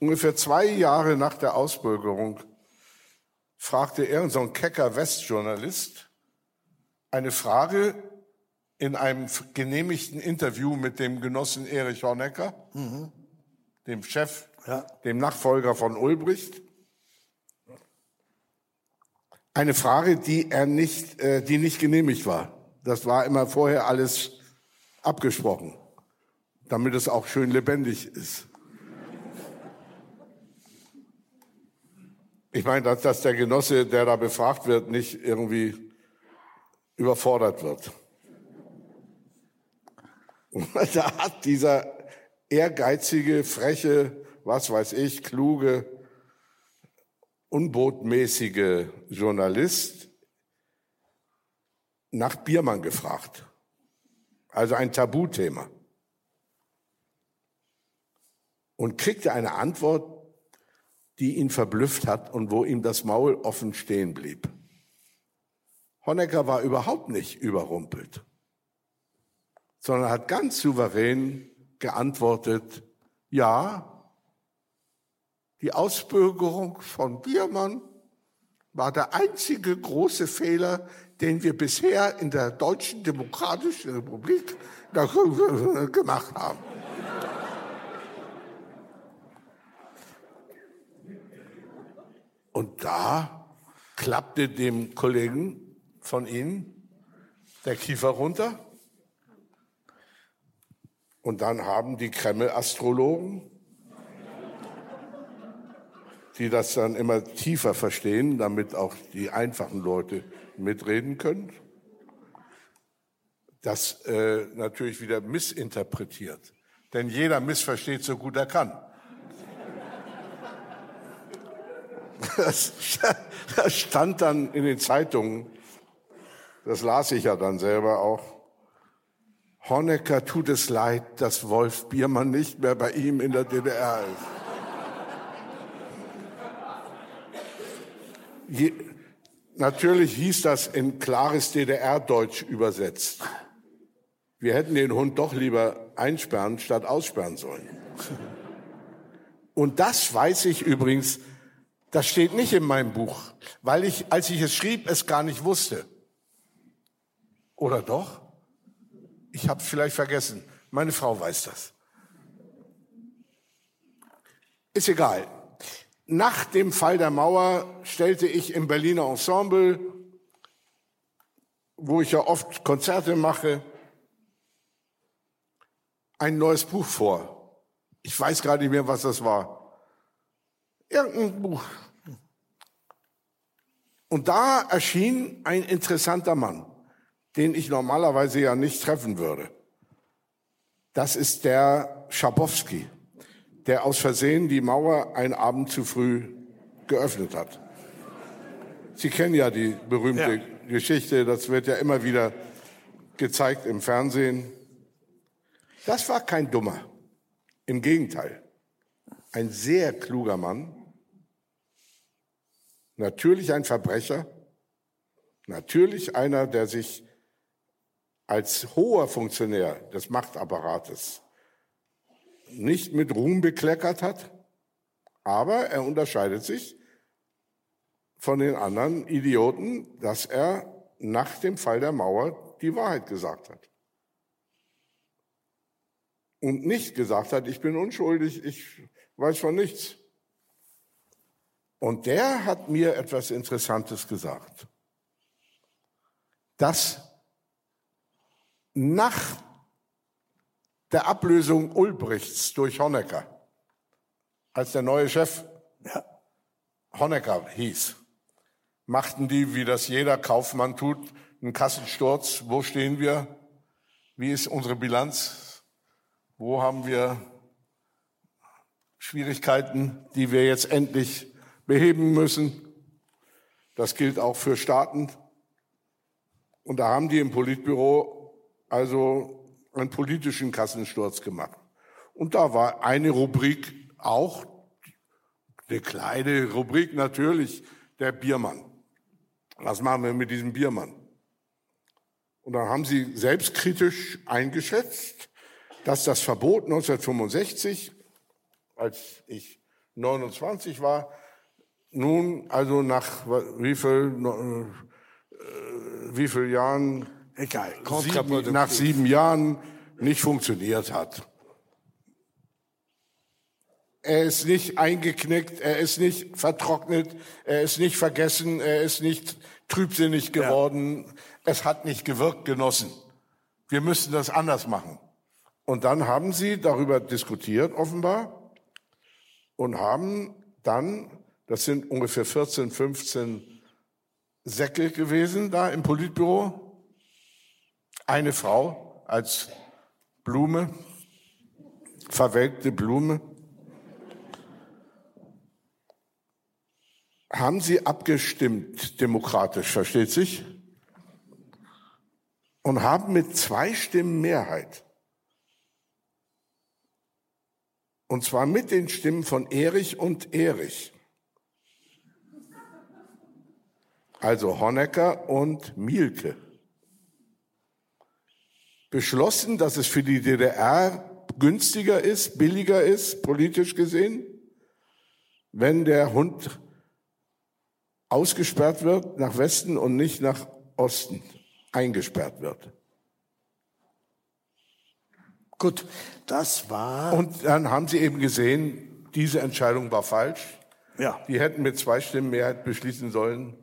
Ungefähr zwei Jahre nach der Ausbürgerung fragte irgendein so kecker Westjournalist eine Frage, in einem genehmigten Interview mit dem Genossen Erich Honecker, mhm. dem Chef, ja. dem Nachfolger von Ulbricht. Eine Frage, die er nicht, äh, die nicht genehmigt war. Das war immer vorher alles abgesprochen, damit es auch schön lebendig ist. Ich meine, dass, dass der Genosse, der da befragt wird, nicht irgendwie überfordert wird. Und *laughs* da hat dieser ehrgeizige, freche, was weiß ich, kluge, unbotmäßige Journalist nach Biermann gefragt. Also ein Tabuthema. Und kriegte eine Antwort, die ihn verblüfft hat und wo ihm das Maul offen stehen blieb. Honecker war überhaupt nicht überrumpelt sondern hat ganz souverän geantwortet, ja, die Ausbürgerung von Biermann war der einzige große Fehler, den wir bisher in der Deutschen Demokratischen Republik *laughs* gemacht haben. Und da klappte dem Kollegen von Ihnen der Kiefer runter. Und dann haben die Kreml-Astrologen, die das dann immer tiefer verstehen, damit auch die einfachen Leute mitreden können, das äh, natürlich wieder missinterpretiert. Denn jeder missversteht so gut er kann. Das, das stand dann in den Zeitungen, das las ich ja dann selber auch. Honecker tut es leid, dass Wolf Biermann nicht mehr bei ihm in der DDR ist. Je, natürlich hieß das in klares DDR-Deutsch übersetzt. Wir hätten den Hund doch lieber einsperren statt aussperren sollen. Und das weiß ich übrigens, das steht nicht in meinem Buch, weil ich, als ich es schrieb, es gar nicht wusste. Oder doch? Ich habe es vielleicht vergessen. Meine Frau weiß das. Ist egal. Nach dem Fall der Mauer stellte ich im Berliner Ensemble, wo ich ja oft Konzerte mache, ein neues Buch vor. Ich weiß gar nicht mehr, was das war. Irgendein Buch. Und da erschien ein interessanter Mann den ich normalerweise ja nicht treffen würde. Das ist der Schabowski, der aus Versehen die Mauer einen Abend zu früh geöffnet hat. Sie kennen ja die berühmte ja. Geschichte, das wird ja immer wieder gezeigt im Fernsehen. Das war kein Dummer. Im Gegenteil. Ein sehr kluger Mann. Natürlich ein Verbrecher. Natürlich einer, der sich als hoher Funktionär des Machtapparates nicht mit Ruhm bekleckert hat, aber er unterscheidet sich von den anderen Idioten, dass er nach dem Fall der Mauer die Wahrheit gesagt hat. Und nicht gesagt hat, ich bin unschuldig, ich weiß von nichts. Und der hat mir etwas Interessantes gesagt. Dass nach der Ablösung Ulbrichts durch Honecker, als der neue Chef Honecker hieß, machten die, wie das jeder Kaufmann tut, einen Kassensturz. Wo stehen wir? Wie ist unsere Bilanz? Wo haben wir Schwierigkeiten, die wir jetzt endlich beheben müssen? Das gilt auch für Staaten. Und da haben die im Politbüro also einen politischen Kassensturz gemacht. Und da war eine Rubrik auch, eine kleine Rubrik natürlich, der Biermann. Was machen wir mit diesem Biermann? Und dann haben sie selbstkritisch eingeschätzt, dass das Verbot 1965, als ich 29 war, nun also nach wie viel, äh, wie viel Jahren, egal, sieben, nach sieben Jahren nicht funktioniert hat. Er ist nicht eingeknickt, er ist nicht vertrocknet, er ist nicht vergessen, er ist nicht trübsinnig geworden. Ja. Es hat nicht gewirkt, Genossen. Wir müssen das anders machen. Und dann haben sie darüber diskutiert, offenbar, und haben dann, das sind ungefähr 14, 15 Säcke gewesen da im Politbüro, eine Frau als Blume, verwelkte Blume, haben sie abgestimmt, demokratisch, versteht sich? Und haben mit zwei Stimmen Mehrheit. Und zwar mit den Stimmen von Erich und Erich. Also Honecker und Mielke. Beschlossen, dass es für die DDR günstiger ist, billiger ist, politisch gesehen, wenn der Hund ausgesperrt wird nach Westen und nicht nach Osten eingesperrt wird. Gut, das war. Und dann haben Sie eben gesehen, diese Entscheidung war falsch. Ja. Die hätten mit zwei Stimmen Mehrheit beschließen sollen,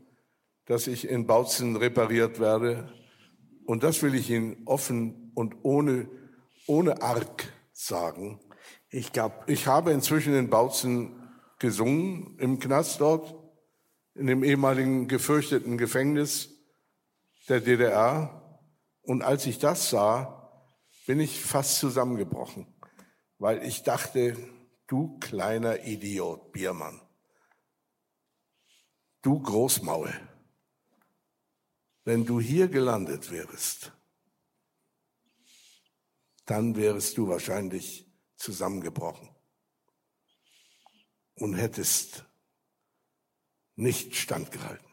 dass ich in Bautzen repariert werde. Und das will ich Ihnen offen und ohne, ohne Arg sagen. Ich glaube, ich habe inzwischen in Bautzen gesungen im Knast dort in dem ehemaligen gefürchteten Gefängnis der DDR. Und als ich das sah, bin ich fast zusammengebrochen, weil ich dachte, du kleiner Idiot, Biermann, du Großmaul, wenn du hier gelandet wärst, dann wärest du wahrscheinlich zusammengebrochen und hättest nicht standgehalten.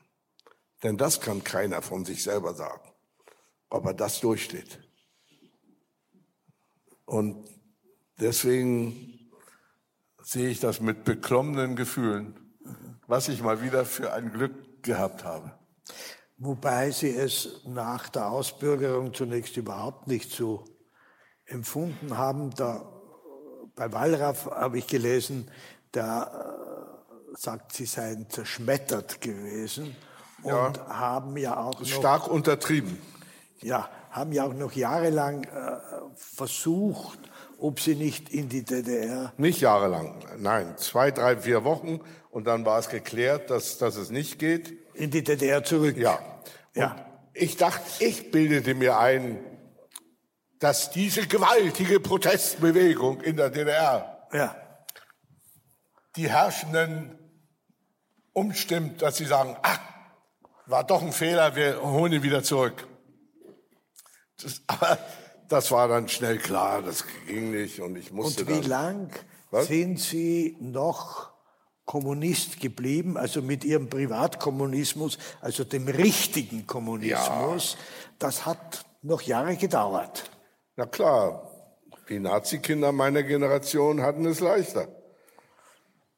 Denn das kann keiner von sich selber sagen, ob er das durchsteht. Und deswegen sehe ich das mit beklommenen Gefühlen, was ich mal wieder für ein Glück gehabt habe. Wobei Sie es nach der Ausbürgerung zunächst überhaupt nicht so empfunden haben. Da, bei Wallraff habe ich gelesen, der sagt, sie seien zerschmettert gewesen und ja, haben ja auch noch, stark untertrieben. Ja, haben ja auch noch jahrelang äh, versucht, ob sie nicht in die DDR. Nicht jahrelang, nein, zwei, drei, vier Wochen und dann war es geklärt, dass, dass es nicht geht. In die DDR zurück. Ja. Und ja. Ich dachte, ich bildete mir ein, dass diese gewaltige Protestbewegung in der DDR ja. die herrschenden umstimmt, dass sie sagen, ach, war doch ein Fehler, wir holen ihn wieder zurück. Das, *laughs* aber das war dann schnell klar, das ging nicht und ich musste. Und wie lang was? sind Sie noch Kommunist geblieben, also mit Ihrem Privatkommunismus, also dem richtigen Kommunismus? Ja. Das hat noch Jahre gedauert. Na klar, die Nazi-Kinder meiner Generation hatten es leichter,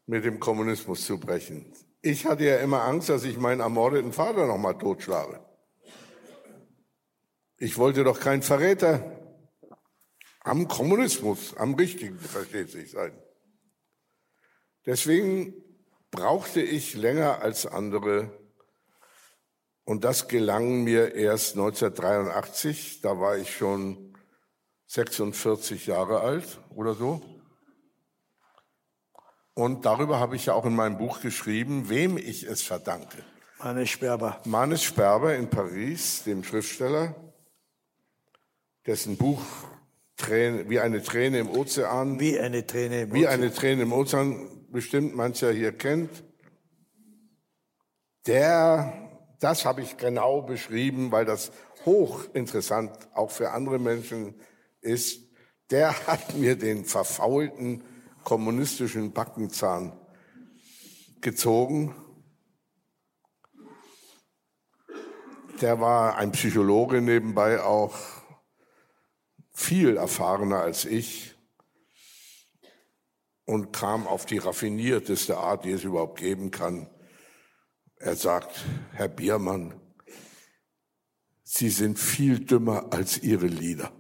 mit dem Kommunismus zu brechen. Ich hatte ja immer Angst, dass ich meinen ermordeten Vater noch mal totschlage. Ich wollte doch kein Verräter am Kommunismus, am richtigen, versteht sich sein. Deswegen brauchte ich länger als andere und das gelang mir erst 1983, da war ich schon 46 Jahre alt oder so. Und darüber habe ich ja auch in meinem Buch geschrieben, wem ich es verdanke. Manes Sperber. Manes Sperber in Paris, dem Schriftsteller, dessen Buch Träne, wie eine Träne im Ozean. Wie eine Träne im Ozean. Wie eine Träne im Ozean, bestimmt mancher hier kennt. Der, das habe ich genau beschrieben, weil das hochinteressant auch für andere Menschen ist. Der hat mir den verfaulten kommunistischen Backenzahn gezogen. Der war ein Psychologe nebenbei auch viel erfahrener als ich und kam auf die raffinierteste Art, die es überhaupt geben kann. Er sagt, Herr Biermann, Sie sind viel dümmer als Ihre Lieder.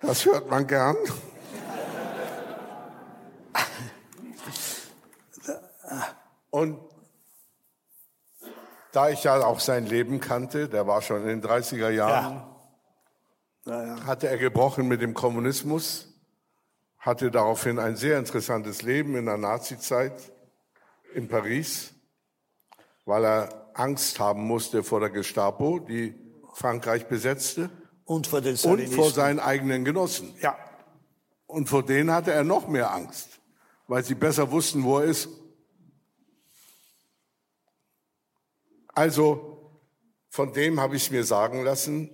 Das hört man gern. Und da ich ja auch sein Leben kannte, der war schon in den 30er Jahren, ja. Ja, hatte er gebrochen mit dem Kommunismus, hatte daraufhin ein sehr interessantes Leben in der Nazizeit in Paris, weil er Angst haben musste vor der Gestapo, die Frankreich besetzte. Und vor, den und vor seinen eigenen Genossen. Ja. Und vor denen hatte er noch mehr Angst, weil sie besser wussten, wo er ist. Also von dem habe ich mir sagen lassen,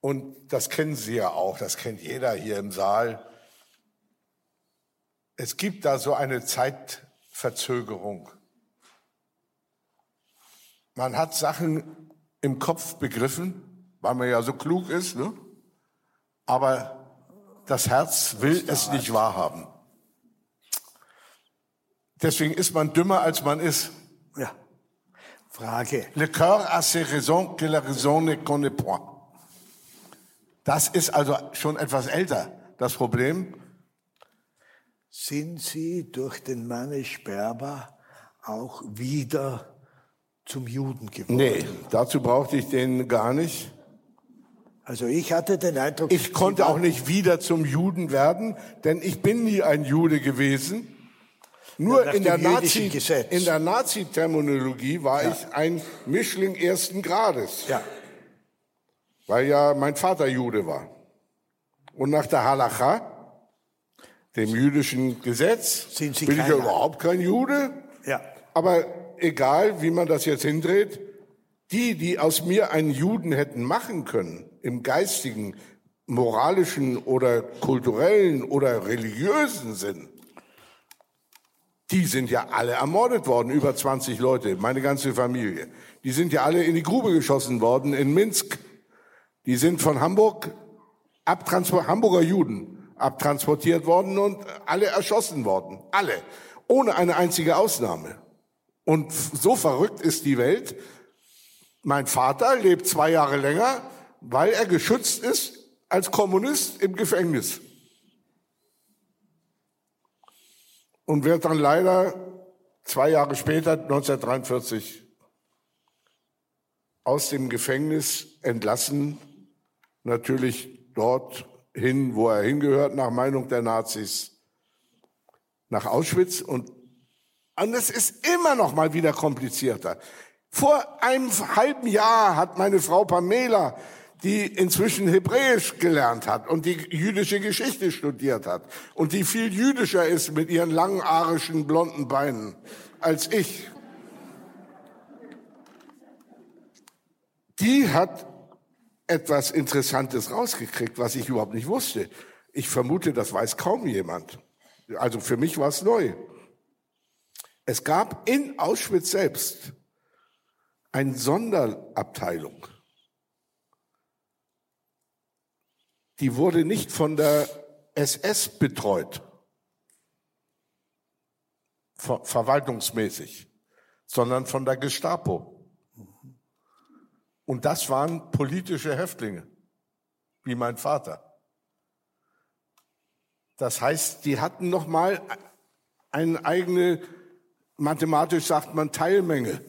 und das kennen Sie ja auch, das kennt jeder hier im Saal. Es gibt da so eine Zeitverzögerung. Man hat Sachen im Kopf begriffen, weil man ja so klug ist, ne? aber das Herz will es nicht wahrhaben. Deswegen ist man dümmer, als man ist. Ja. Frage. Le cœur a ses raisons que la raison ne connaît point. Das ist also schon etwas älter, das Problem. Sind Sie durch den Manne Sperber auch wieder zum Juden geworden? Nee, dazu brauchte ich den gar nicht. Also ich hatte den Eindruck, ich konnte auch nicht wieder zum Juden werden, denn ich bin nie ein Jude gewesen. Nur in der, Nazi, in der Nazi-Terminologie war ja. ich ein Mischling ersten Grades. Ja. Weil ja mein Vater Jude war. Und nach der Halacha, dem jüdischen Gesetz, bin ich ja überhaupt kein Jude. Ja. Aber egal, wie man das jetzt hindreht, die, die aus mir einen Juden hätten machen können, im geistigen, moralischen oder kulturellen oder religiösen Sinn, die sind ja alle ermordet worden, über 20 Leute, meine ganze Familie. Die sind ja alle in die Grube geschossen worden in Minsk. Die sind von Hamburg abtransport Hamburger Juden abtransportiert worden und alle erschossen worden. Alle. Ohne eine einzige Ausnahme. Und so verrückt ist die Welt. Mein Vater lebt zwei Jahre länger, weil er geschützt ist als Kommunist im Gefängnis. Und wird dann leider zwei Jahre später, 1943, aus dem Gefängnis entlassen, natürlich dort hin, wo er hingehört, nach Meinung der Nazis, nach Auschwitz und es ist immer noch mal wieder komplizierter. Vor einem halben Jahr hat meine Frau Pamela die inzwischen Hebräisch gelernt hat und die jüdische Geschichte studiert hat und die viel jüdischer ist mit ihren langen arischen blonden Beinen als ich. Die hat etwas Interessantes rausgekriegt, was ich überhaupt nicht wusste. Ich vermute, das weiß kaum jemand. also für mich war es neu. Es gab in Auschwitz selbst eine Sonderabteilung. Die wurde nicht von der SS betreut, ver verwaltungsmäßig, sondern von der Gestapo. Und das waren politische Häftlinge, wie mein Vater. Das heißt, die hatten noch mal eine eigene, mathematisch sagt man Teilmenge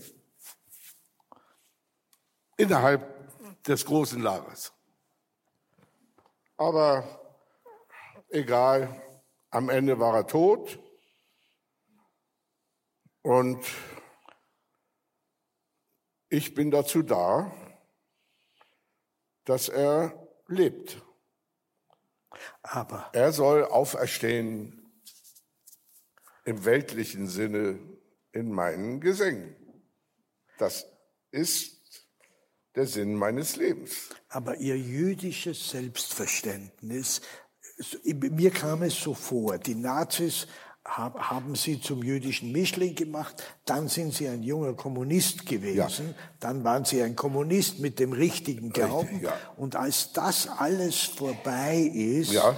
innerhalb des großen Lagers. Aber egal, am Ende war er tot und ich bin dazu da, dass er lebt. Aber er soll auferstehen im weltlichen Sinne in meinen Gesängen. Das ist der Sinn meines Lebens. Aber Ihr jüdisches Selbstverständnis, mir kam es so vor, die Nazis haben sie zum jüdischen Mischling gemacht, dann sind sie ein junger Kommunist gewesen, ja. dann waren sie ein Kommunist mit dem richtigen Glauben Richtig, ja. und als das alles vorbei ist, ja.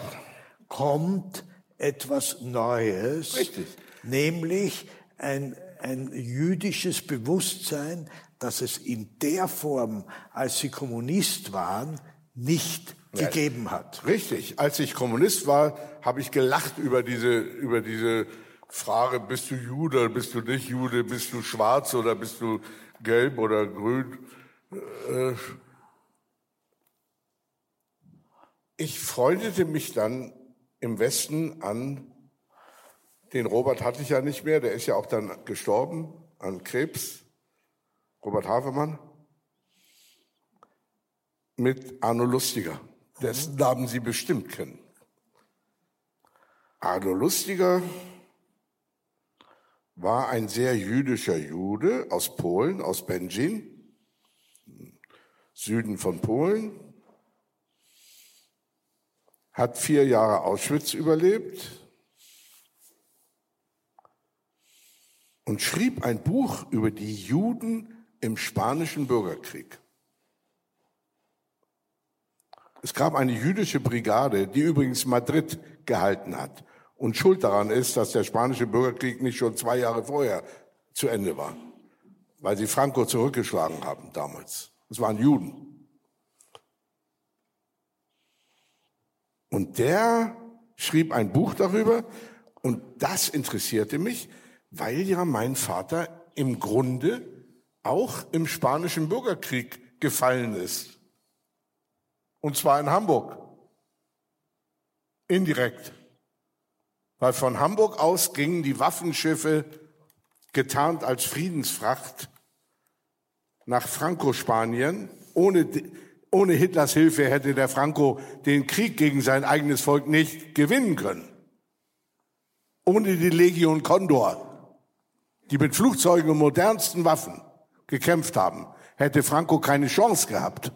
kommt etwas Neues, Richtig. nämlich ein, ein jüdisches Bewusstsein, dass es in der Form, als sie Kommunist waren, nicht ja, gegeben hat. Richtig. Als ich Kommunist war, habe ich gelacht über diese, über diese Frage, bist du Jude, bist du nicht Jude, bist du schwarz oder bist du gelb oder grün? Äh, ich freundete mich dann im Westen an, den Robert hatte ich ja nicht mehr, der ist ja auch dann gestorben an Krebs, Robert Havemann, mit Arno Lustiger dessen Namen Sie bestimmt kennen. Arno Lustiger war ein sehr jüdischer Jude aus Polen, aus Benjin, Süden von Polen, hat vier Jahre Auschwitz überlebt und schrieb ein Buch über die Juden im spanischen Bürgerkrieg. Es gab eine jüdische Brigade, die übrigens Madrid gehalten hat und schuld daran ist, dass der spanische Bürgerkrieg nicht schon zwei Jahre vorher zu Ende war, weil sie Franco zurückgeschlagen haben damals. Es waren Juden. Und der schrieb ein Buch darüber und das interessierte mich, weil ja mein Vater im Grunde auch im spanischen Bürgerkrieg gefallen ist. Und zwar in Hamburg. Indirekt. Weil von Hamburg aus gingen die Waffenschiffe getarnt als Friedensfracht nach Franco-Spanien. Ohne, ohne Hitlers Hilfe hätte der Franco den Krieg gegen sein eigenes Volk nicht gewinnen können. Ohne die Legion Condor, die mit Flugzeugen und modernsten Waffen gekämpft haben, hätte Franco keine Chance gehabt.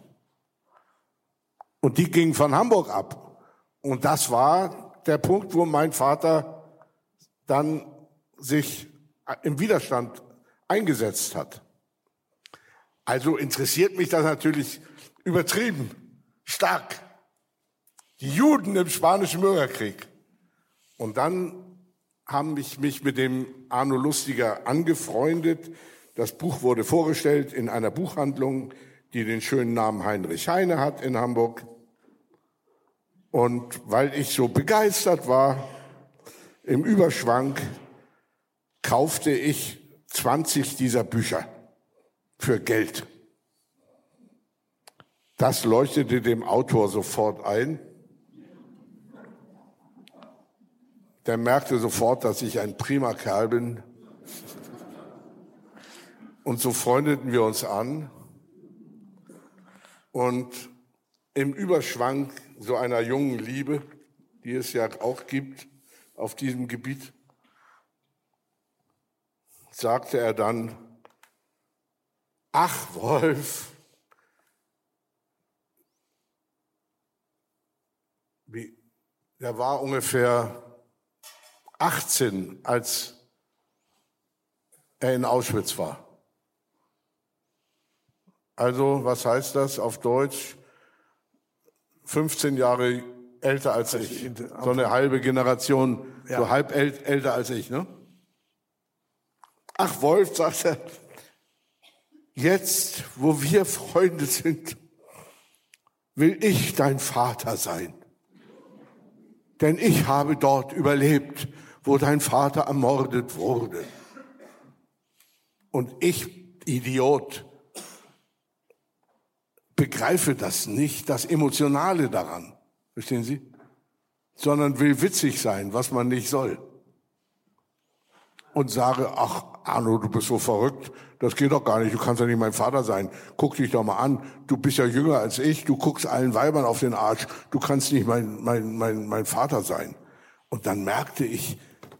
Und die ging von Hamburg ab. Und das war der Punkt, wo mein Vater dann sich im Widerstand eingesetzt hat. Also interessiert mich das natürlich übertrieben, stark. Die Juden im spanischen Bürgerkrieg. Und dann haben mich, mich mit dem Arno Lustiger angefreundet. Das Buch wurde vorgestellt in einer Buchhandlung die den schönen Namen Heinrich Heine hat in Hamburg. Und weil ich so begeistert war, im Überschwang kaufte ich 20 dieser Bücher für Geld. Das leuchtete dem Autor sofort ein. Der merkte sofort, dass ich ein prima Kerl bin. Und so freundeten wir uns an. Und im Überschwang so einer jungen Liebe, die es ja auch gibt auf diesem Gebiet, sagte er dann, ach Wolf, wie, der war ungefähr 18, als er in Auschwitz war. Also, was heißt das auf Deutsch? 15 Jahre älter als ich. So eine halbe Generation, ja. so halb älter als ich, ne? Ach, Wolf, sagt er, jetzt, wo wir Freunde sind, will ich dein Vater sein. Denn ich habe dort überlebt, wo dein Vater ermordet wurde. Und ich, Idiot, begreife das nicht, das Emotionale daran. Verstehen Sie? Sondern will witzig sein, was man nicht soll. Und sage, ach, Arno, du bist so verrückt, das geht doch gar nicht, du kannst ja nicht mein Vater sein. Guck dich doch mal an, du bist ja jünger als ich, du guckst allen Weibern auf den Arsch, du kannst nicht mein, mein, mein, mein Vater sein. Und dann merkte ich,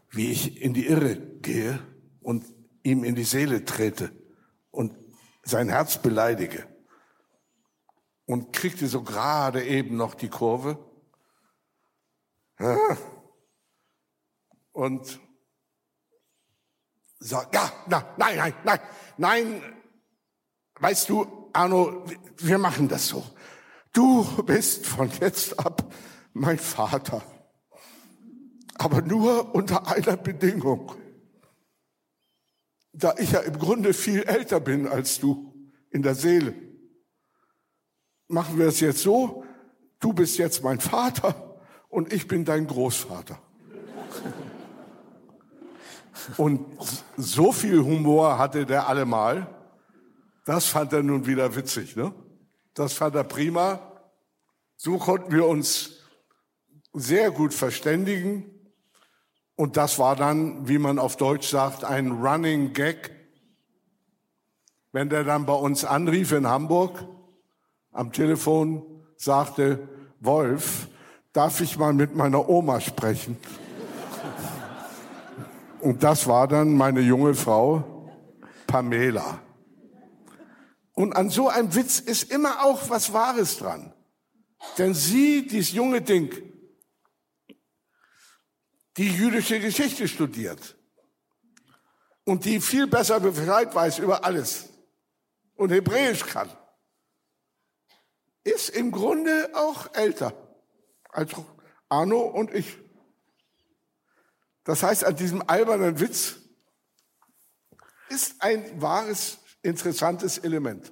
wie ich in die Irre gehe und ihm in die Seele trete und sein Herz beleidige. Und kriegte so gerade eben noch die Kurve. Und sagt, ja, na, nein, nein, nein, nein, weißt du, Arno, wir machen das so. Du bist von jetzt ab mein Vater. Aber nur unter einer Bedingung da ich ja im Grunde viel älter bin als du in der Seele, machen wir es jetzt so, du bist jetzt mein Vater und ich bin dein Großvater. Und so viel Humor hatte der allemal, das fand er nun wieder witzig, ne? Das fand er prima. So konnten wir uns sehr gut verständigen. Und das war dann, wie man auf Deutsch sagt, ein Running Gag. Wenn der dann bei uns anrief in Hamburg am Telefon, sagte, Wolf, darf ich mal mit meiner Oma sprechen? Und das war dann meine junge Frau Pamela. Und an so einem Witz ist immer auch was Wahres dran. Denn sie, dieses junge Ding, die jüdische Geschichte studiert und die viel besser Bescheid weiß über alles und Hebräisch kann, ist im Grunde auch älter als Arno und ich. Das heißt, an diesem albernen Witz ist ein wahres, interessantes Element.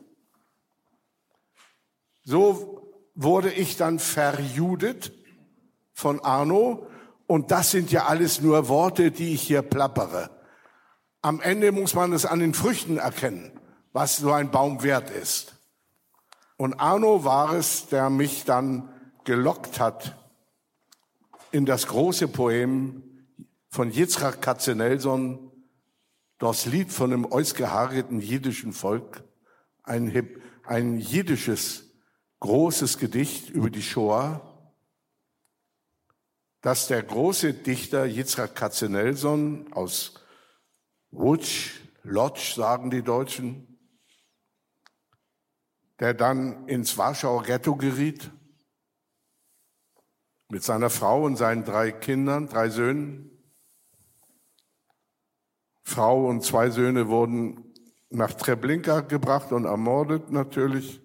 So wurde ich dann verjudet von Arno und das sind ja alles nur Worte, die ich hier plappere. Am Ende muss man es an den Früchten erkennen, was so ein Baum wert ist. Und Arno war es, der mich dann gelockt hat in das große Poem von Yitzhak Katzenelson, das Lied von dem ausgehaarten jiddischen Volk, ein, ein jiddisches großes Gedicht über die Shoah, dass der große Dichter Yitzhak Katzenelson aus Łódź, Lodz sagen die Deutschen, der dann ins Warschauer Ghetto geriet, mit seiner Frau und seinen drei Kindern, drei Söhnen. Frau und zwei Söhne wurden nach Treblinka gebracht und ermordet natürlich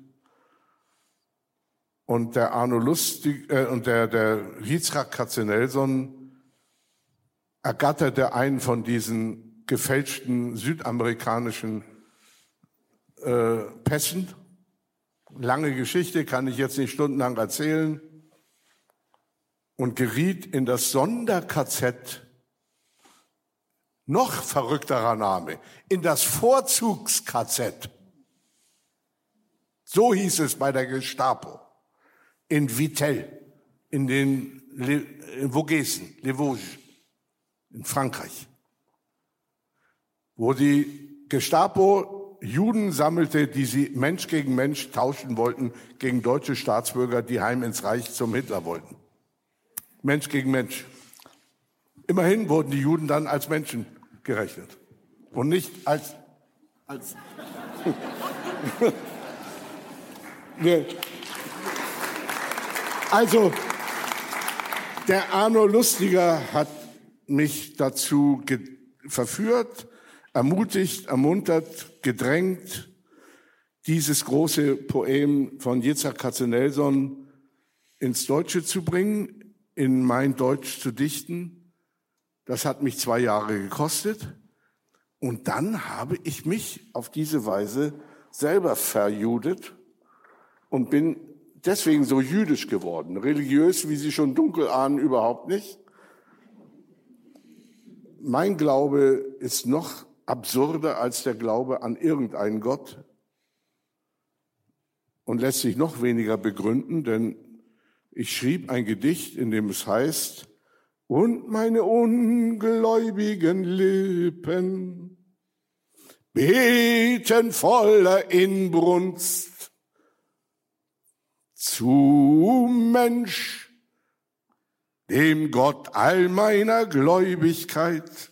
und der Arno Lustig äh, und der der Yitzhak Katzenelson ergatterte einen von diesen gefälschten südamerikanischen äh, Pässen. Lange Geschichte, kann ich jetzt nicht stundenlang erzählen. Und geriet in das Sonderkz, noch verrückterer Name, in das Vorzugskz. So hieß es bei der Gestapo in Vittel, in den in Vogesen, Les Vosges, in Frankreich, wo die Gestapo Juden sammelte, die sie Mensch gegen Mensch tauschen wollten gegen deutsche Staatsbürger, die heim ins Reich zum Hitler wollten. Mensch gegen Mensch. Immerhin wurden die Juden dann als Menschen gerechnet und nicht als als *laughs* nee. Also, der Arno Lustiger hat mich dazu verführt, ermutigt, ermuntert, gedrängt, dieses große Poem von Yitzhak Katzenelson ins Deutsche zu bringen, in mein Deutsch zu dichten. Das hat mich zwei Jahre gekostet. Und dann habe ich mich auf diese Weise selber verjudet und bin deswegen so jüdisch geworden. Religiös, wie Sie schon dunkel ahnen, überhaupt nicht. Mein Glaube ist noch absurder als der Glaube an irgendeinen Gott und lässt sich noch weniger begründen, denn ich schrieb ein Gedicht, in dem es heißt, und meine ungläubigen Lippen beten voller Inbrunst zu Mensch, dem Gott all meiner Gläubigkeit.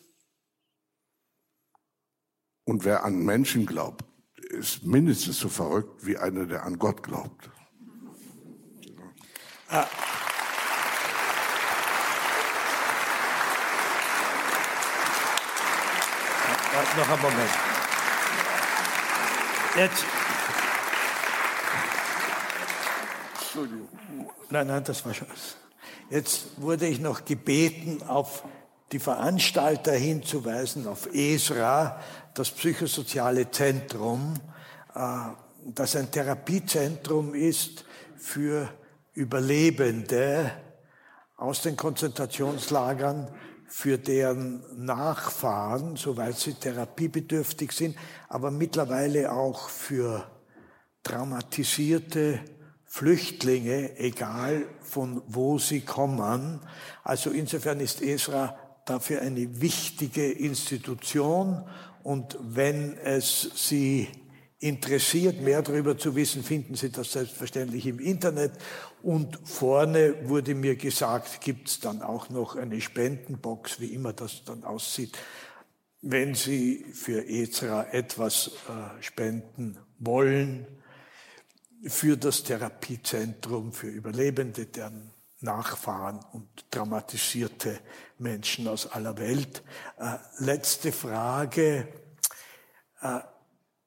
Und wer an Menschen glaubt, ist mindestens so verrückt wie einer, der an Gott glaubt. Ah. Noch einen Moment. Jetzt. Entschuldigung. Nein, nein, das war schon. Jetzt wurde ich noch gebeten, auf die Veranstalter hinzuweisen, auf ESRA, das psychosoziale Zentrum, äh, das ein Therapiezentrum ist für Überlebende aus den Konzentrationslagern, für deren Nachfahren, soweit sie therapiebedürftig sind, aber mittlerweile auch für traumatisierte Flüchtlinge, egal von wo sie kommen. Also insofern ist Esra dafür eine wichtige Institution und wenn es Sie interessiert, mehr darüber zu wissen, finden Sie das selbstverständlich im Internet. Und vorne wurde mir gesagt, gibt es dann auch noch eine Spendenbox, wie immer das dann aussieht, wenn Sie für EZRA etwas äh, spenden wollen, für das Therapiezentrum für Überlebende, deren Nachfahren und traumatisierte Menschen aus aller Welt. Äh, letzte Frage. Äh,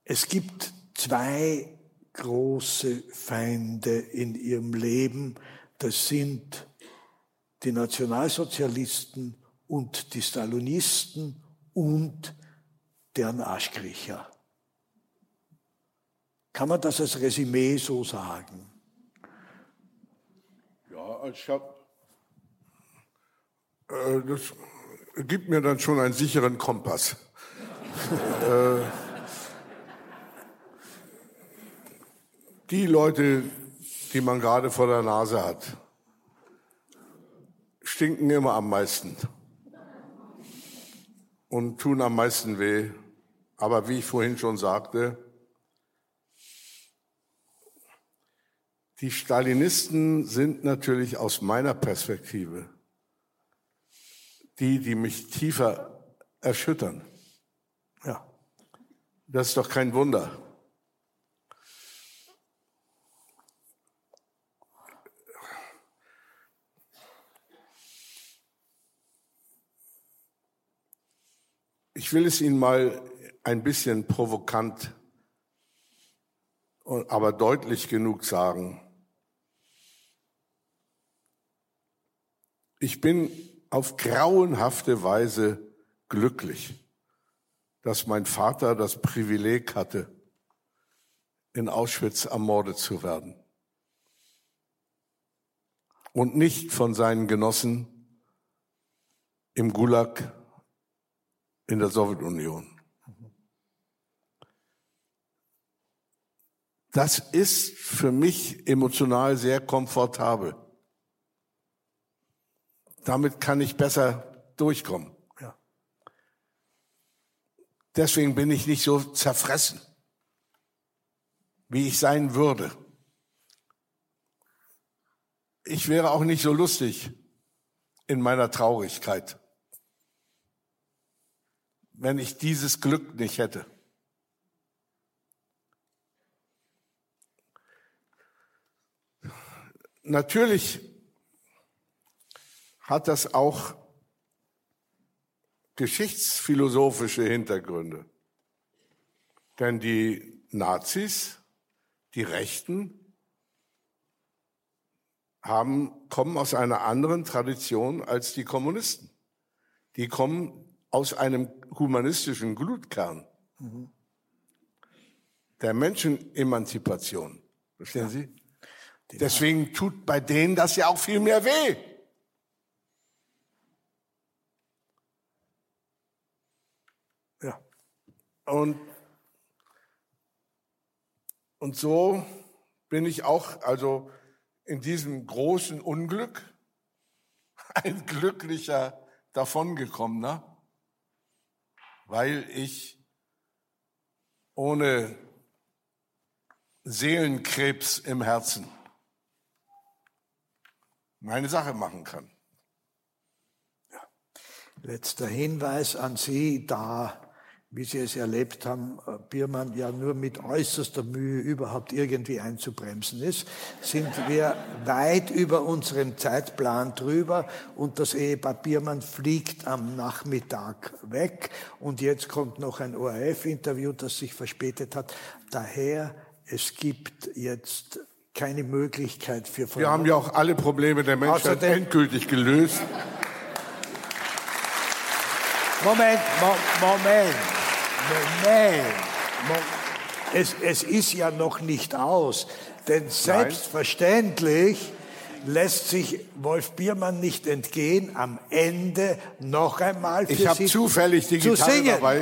es gibt zwei große Feinde in ihrem Leben. Das sind die Nationalsozialisten und die Stalinisten und deren Arschkriecher. Kann man das als Resümee so sagen? Ich habe äh, das gibt mir dann schon einen sicheren Kompass. *laughs* äh, die Leute, die man gerade vor der Nase hat, stinken immer am meisten und tun am meisten weh. Aber wie ich vorhin schon sagte, die Stalinisten sind natürlich aus meiner Perspektive die, die mich tiefer erschüttern. Ja, das ist doch kein Wunder. Ich will es Ihnen mal ein bisschen provokant, aber deutlich genug sagen. Ich bin auf grauenhafte Weise glücklich, dass mein Vater das Privileg hatte, in Auschwitz ermordet zu werden und nicht von seinen Genossen im Gulag in der Sowjetunion. Das ist für mich emotional sehr komfortabel. Damit kann ich besser durchkommen. Ja. Deswegen bin ich nicht so zerfressen, wie ich sein würde. Ich wäre auch nicht so lustig in meiner Traurigkeit, wenn ich dieses Glück nicht hätte. Natürlich hat das auch geschichtsphilosophische Hintergründe. Denn die Nazis, die Rechten, haben, kommen aus einer anderen Tradition als die Kommunisten. Die kommen aus einem humanistischen Glutkern. Mhm. Der Menschenemanzipation. Verstehen ja. Sie? Deswegen tut bei denen das ja auch viel mehr weh. Und, und so bin ich auch, also in diesem großen Unglück, *laughs* ein glücklicher davongekommener, weil ich ohne Seelenkrebs im Herzen meine Sache machen kann. Letzter Hinweis an Sie, da, wie Sie es erlebt haben, äh, Biermann ja nur mit äußerster Mühe überhaupt irgendwie einzubremsen ist, sind wir weit über unseren Zeitplan drüber und das Ehepaar Biermann fliegt am Nachmittag weg und jetzt kommt noch ein ORF-Interview, das sich verspätet hat. Daher, es gibt jetzt keine Möglichkeit für Wir haben ja auch alle Probleme der Menschheit Außerdem, endgültig gelöst. Moment, Mo Moment, Mo es, es ist ja noch nicht aus, denn selbstverständlich Nein. lässt sich Wolf Biermann nicht entgehen, am Ende noch einmal für ich Sie zufällig die zu Gitarre singen. dabei.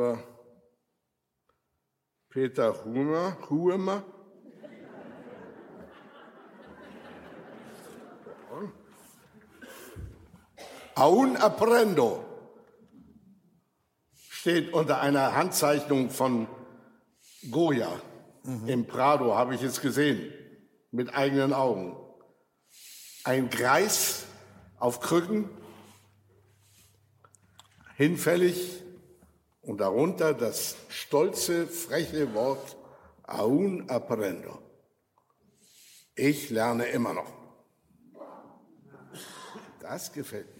Lieber Peter Humer, Huemer. Aun Aprendo steht unter einer Handzeichnung von Goya. Mhm. Im Prado habe ich es gesehen, mit eigenen Augen. Ein Greis auf Krücken, hinfällig, und darunter das stolze, freche Wort aun aprendo. Ich lerne immer noch. Das gefällt mir.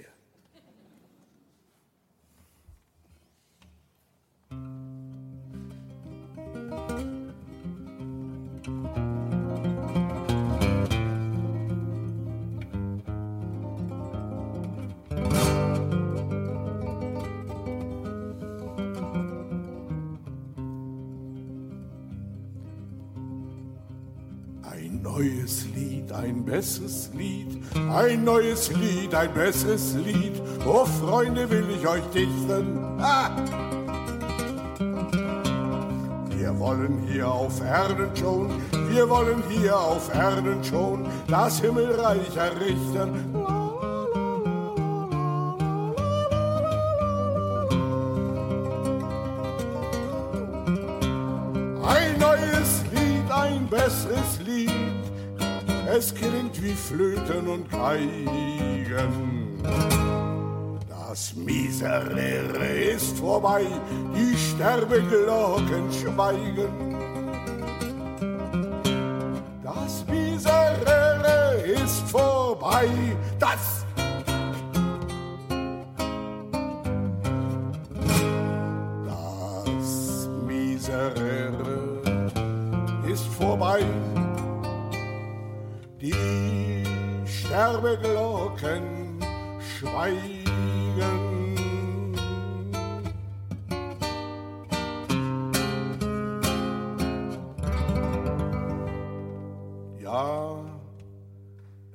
Besseres Lied, ein neues Lied, ein besseres Lied. Oh Freunde, will ich euch dichten. Ah! Wir wollen hier auf Erden schon, wir wollen hier auf Erden schon das Himmelreich errichten. Ein neues Lied, ein besseres Lied es klingt wie Flöten und Geigen. Das Miserere ist vorbei, die Sterbeglocken schweigen. Das Miserere ist vorbei,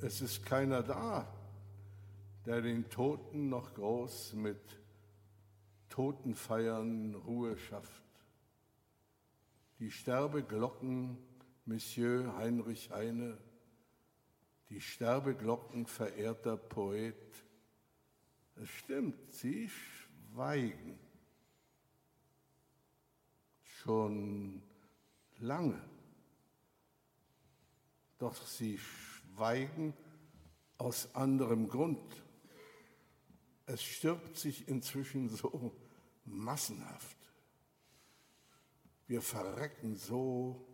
es ist keiner da, der den Toten noch groß mit Totenfeiern Ruhe schafft. Die Sterbeglocken, Monsieur Heinrich Heine, die Sterbeglocken verehrter Poet. Es stimmt, sie schweigen schon lange. doch sie schweigen aus anderem Grund. Es stirbt sich inzwischen so massenhaft. Wir verrecken so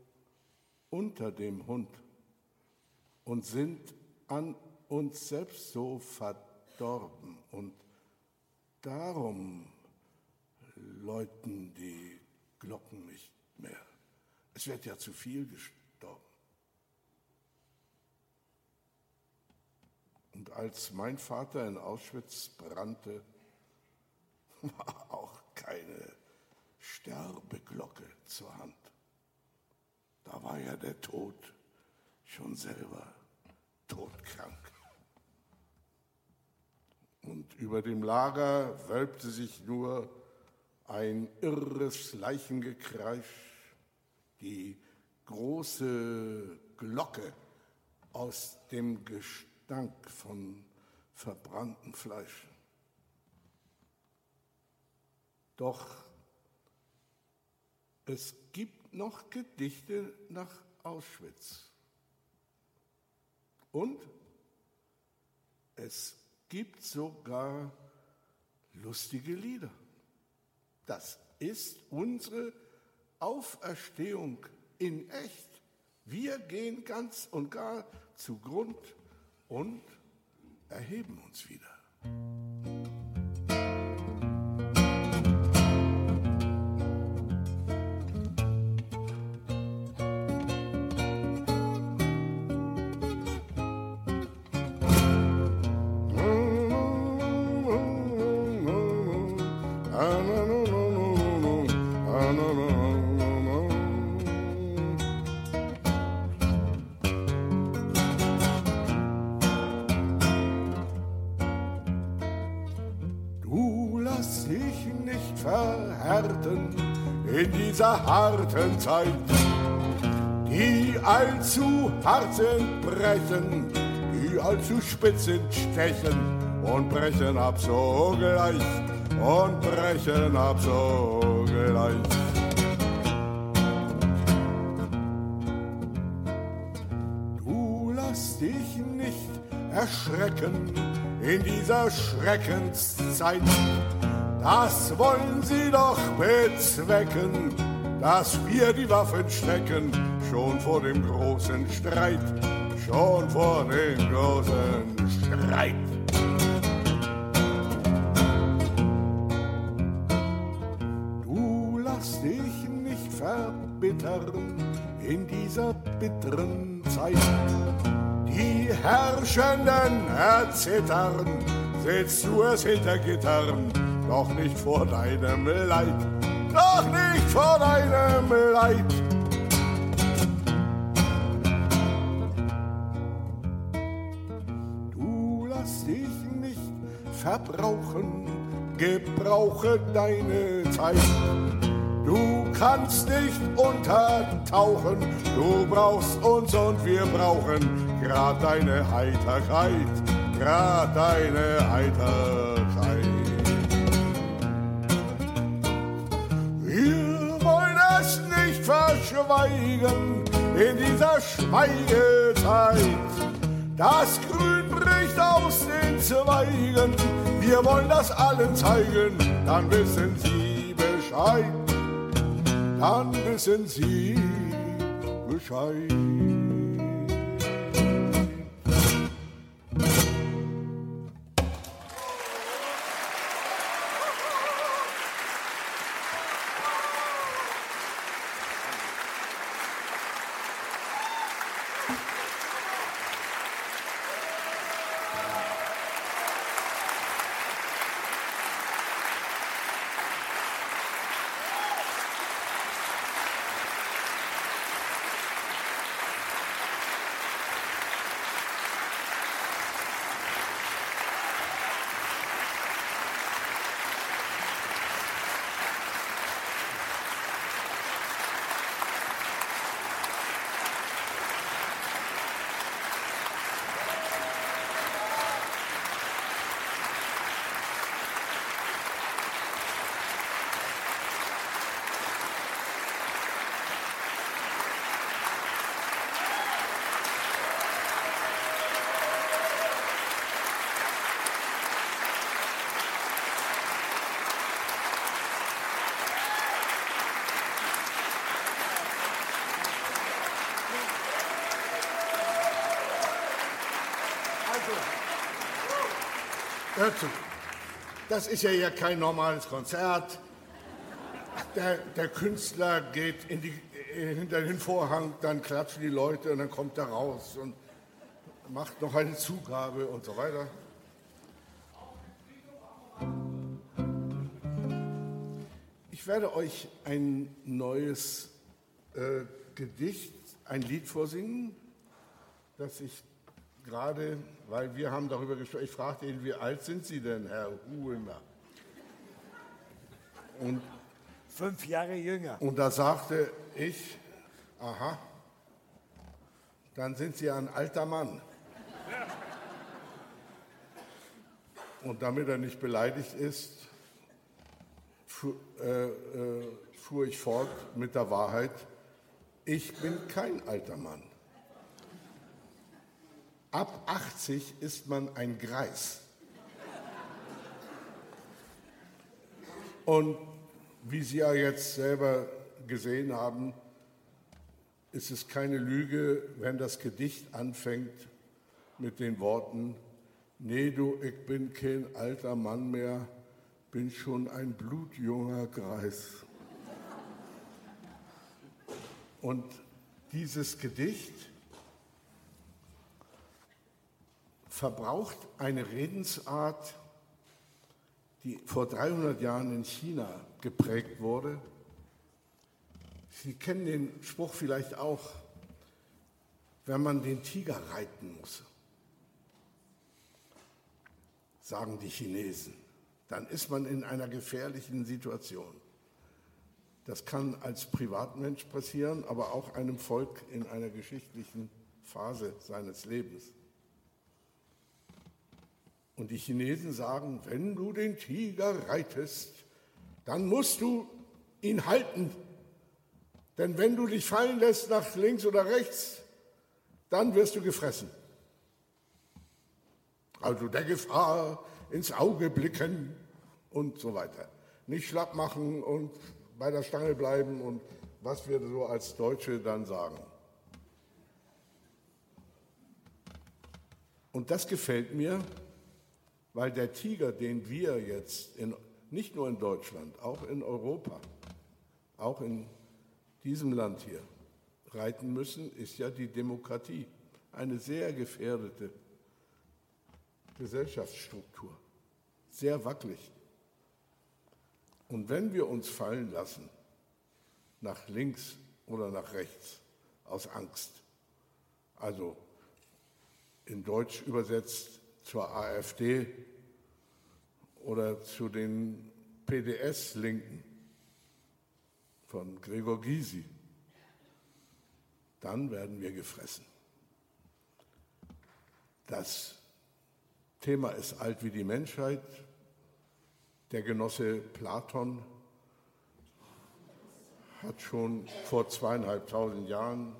unter dem Hund und sind an uns selbst so verdorben. Und darum läuten die Glocken nicht mehr. Es wird ja zu viel gestorben. Und als mein Vater in Auschwitz brannte, *laughs* war auch keine Sterbeglocke zur Hand. Da war ja der Tod schon selber todkrank. Und über dem Lager wölbte sich nur ein irres Leichengekreisch, die große Glocke aus dem Gestank von verbranntem Fleisch. Doch es gibt noch Gedichte nach Auschwitz. Und es gibt sogar lustige Lieder. Das ist unsere Auferstehung in echt. Wir gehen ganz und gar zu Grund und erheben uns wieder. Dieser harten Zeit, die allzu hart sind, brechen, die allzu spitz sind, stechen und brechen ab sogleich und brechen ab sogleich. Du lass dich nicht erschrecken in dieser Schreckenszeit. Das wollen sie doch bezwecken dass wir die Waffen stecken, schon vor dem großen Streit, schon vor dem großen Streit. Du lass dich nicht verbittern in dieser bitteren Zeit. Die Herrschenden erzittern, sitzt du es hinter Gittern, doch nicht vor deinem Leid doch nicht vor deinem Leid. Du lass dich nicht verbrauchen, gebrauche deine Zeit. Du kannst nicht untertauchen, du brauchst uns und wir brauchen grad deine Heiterkeit, grad deine Heiterkeit. Verschweigen in dieser Schweigezeit. Das Grün bricht aus den Zweigen, wir wollen das allen zeigen, dann wissen Sie Bescheid, dann wissen Sie Bescheid. Hör zu. Das ist ja hier kein normales Konzert. Der, der Künstler geht in die, hinter den Vorhang, dann klatschen die Leute und dann kommt er raus und macht noch eine Zugabe und so weiter. Ich werde euch ein neues äh, Gedicht, ein Lied vorsingen, das ich gerade, weil wir haben darüber gesprochen, ich fragte ihn, wie alt sind Sie denn, Herr Huemer? Und, Fünf Jahre jünger. und da sagte ich, aha, dann sind Sie ein alter Mann. Und damit er nicht beleidigt ist, fu äh, äh, fuhr ich fort mit der Wahrheit, ich bin kein alter Mann. Ab 80 ist man ein Greis. Und wie Sie ja jetzt selber gesehen haben, ist es keine Lüge, wenn das Gedicht anfängt mit den Worten, Nee, du, ich bin kein alter Mann mehr, bin schon ein blutjunger Greis. Und dieses Gedicht verbraucht eine Redensart, die vor 300 Jahren in China geprägt wurde. Sie kennen den Spruch vielleicht auch, wenn man den Tiger reiten muss, sagen die Chinesen, dann ist man in einer gefährlichen Situation. Das kann als Privatmensch passieren, aber auch einem Volk in einer geschichtlichen Phase seines Lebens. Und die Chinesen sagen, wenn du den Tiger reitest, dann musst du ihn halten. Denn wenn du dich fallen lässt nach links oder rechts, dann wirst du gefressen. Also der Gefahr ins Auge blicken und so weiter. Nicht schlapp machen und bei der Stange bleiben und was wir so als Deutsche dann sagen. Und das gefällt mir, weil der Tiger, den wir jetzt in, nicht nur in Deutschland, auch in Europa, auch in diesem Land hier reiten müssen, ist ja die Demokratie. Eine sehr gefährdete Gesellschaftsstruktur, sehr wackelig. Und wenn wir uns fallen lassen, nach links oder nach rechts, aus Angst, also in Deutsch übersetzt zur AfD oder zu den PDS-Linken von Gregor Gysi, dann werden wir gefressen. Das Thema ist alt wie die Menschheit. Der Genosse Platon hat schon vor zweieinhalbtausend Jahren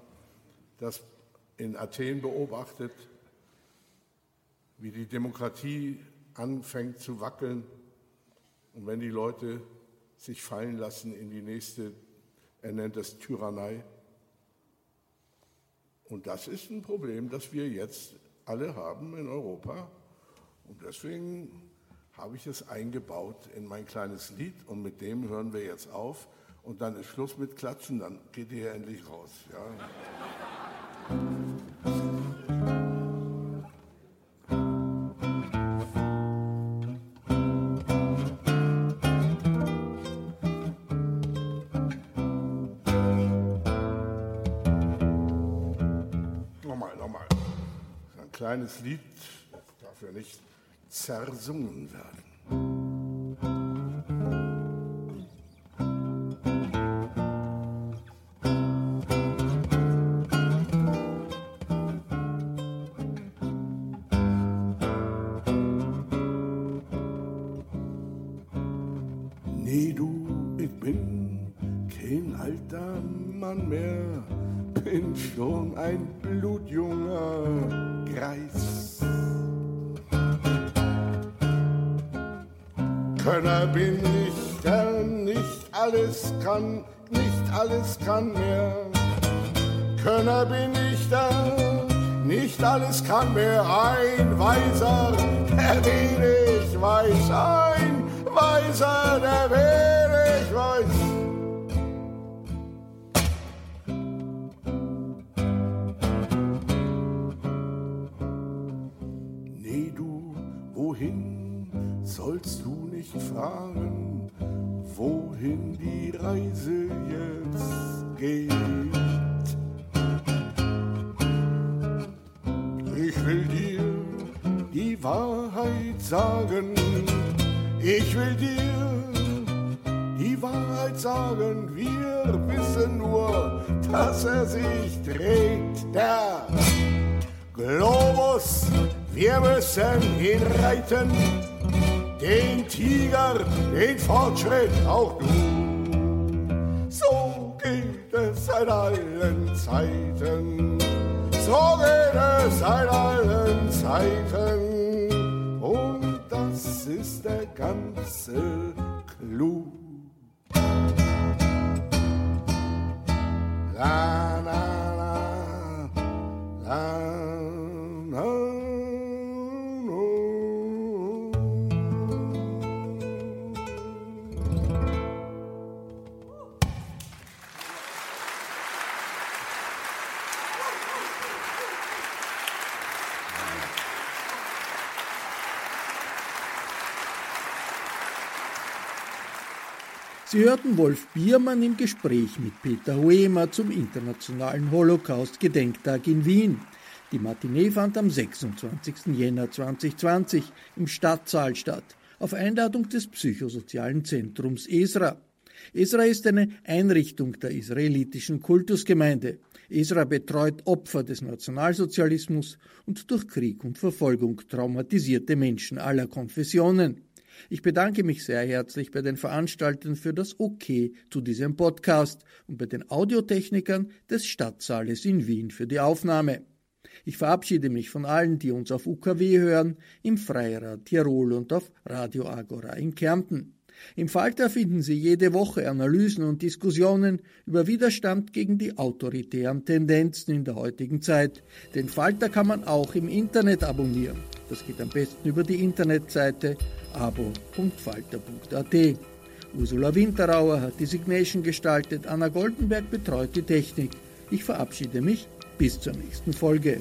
das in Athen beobachtet, wie die Demokratie anfängt zu wackeln und wenn die Leute sich fallen lassen in die nächste, er nennt es Tyrannei. Und das ist ein Problem, das wir jetzt alle haben in Europa. Und deswegen habe ich es eingebaut in mein kleines Lied und mit dem hören wir jetzt auf und dann ist Schluss mit Klatschen, dann geht ihr endlich raus. Ja. Kleines Lied darf ja nicht zersungen werden. Kann, nicht alles kann mehr. Könner bin ich, der nicht alles kann mehr ein Weiser, der wenig weiß, ein Weiser, der wenig weiß. Nee, du, wohin sollst du nicht fragen, wohin die Reise jetzt geht? Ich will dir die Wahrheit sagen. Ich will dir die Wahrheit sagen. Wir wissen nur, dass er sich dreht. Der Globus, wir müssen ihn reiten. Den Tiger, den Fortschritt auch du. So geht es seit allen Zeiten. So geht es seit allen Zeiten. Und das ist der ganze Clou. La, la, la, la, Sie hörten Wolf Biermann im Gespräch mit Peter Hoemer zum Internationalen Holocaust-Gedenktag in Wien. Die Matinee fand am 26. Jänner 2020 im Stadtsaal statt, auf Einladung des Psychosozialen Zentrums ESRA. ESRA ist eine Einrichtung der israelitischen Kultusgemeinde. ESRA betreut Opfer des Nationalsozialismus und durch Krieg und Verfolgung traumatisierte Menschen aller Konfessionen. Ich bedanke mich sehr herzlich bei den Veranstaltern für das OK zu diesem Podcast und bei den Audiotechnikern des Stadtsaales in Wien für die Aufnahme. Ich verabschiede mich von allen, die uns auf UKW hören, im Freirad Tirol und auf Radio Agora in Kärnten. Im Falter finden Sie jede Woche Analysen und Diskussionen über Widerstand gegen die autoritären Tendenzen in der heutigen Zeit. Den Falter kann man auch im Internet abonnieren. Das geht am besten über die Internetseite abo.falter.at. Ursula Winterauer hat die Signation gestaltet, Anna Goldenberg betreut die Technik. Ich verabschiede mich bis zur nächsten Folge.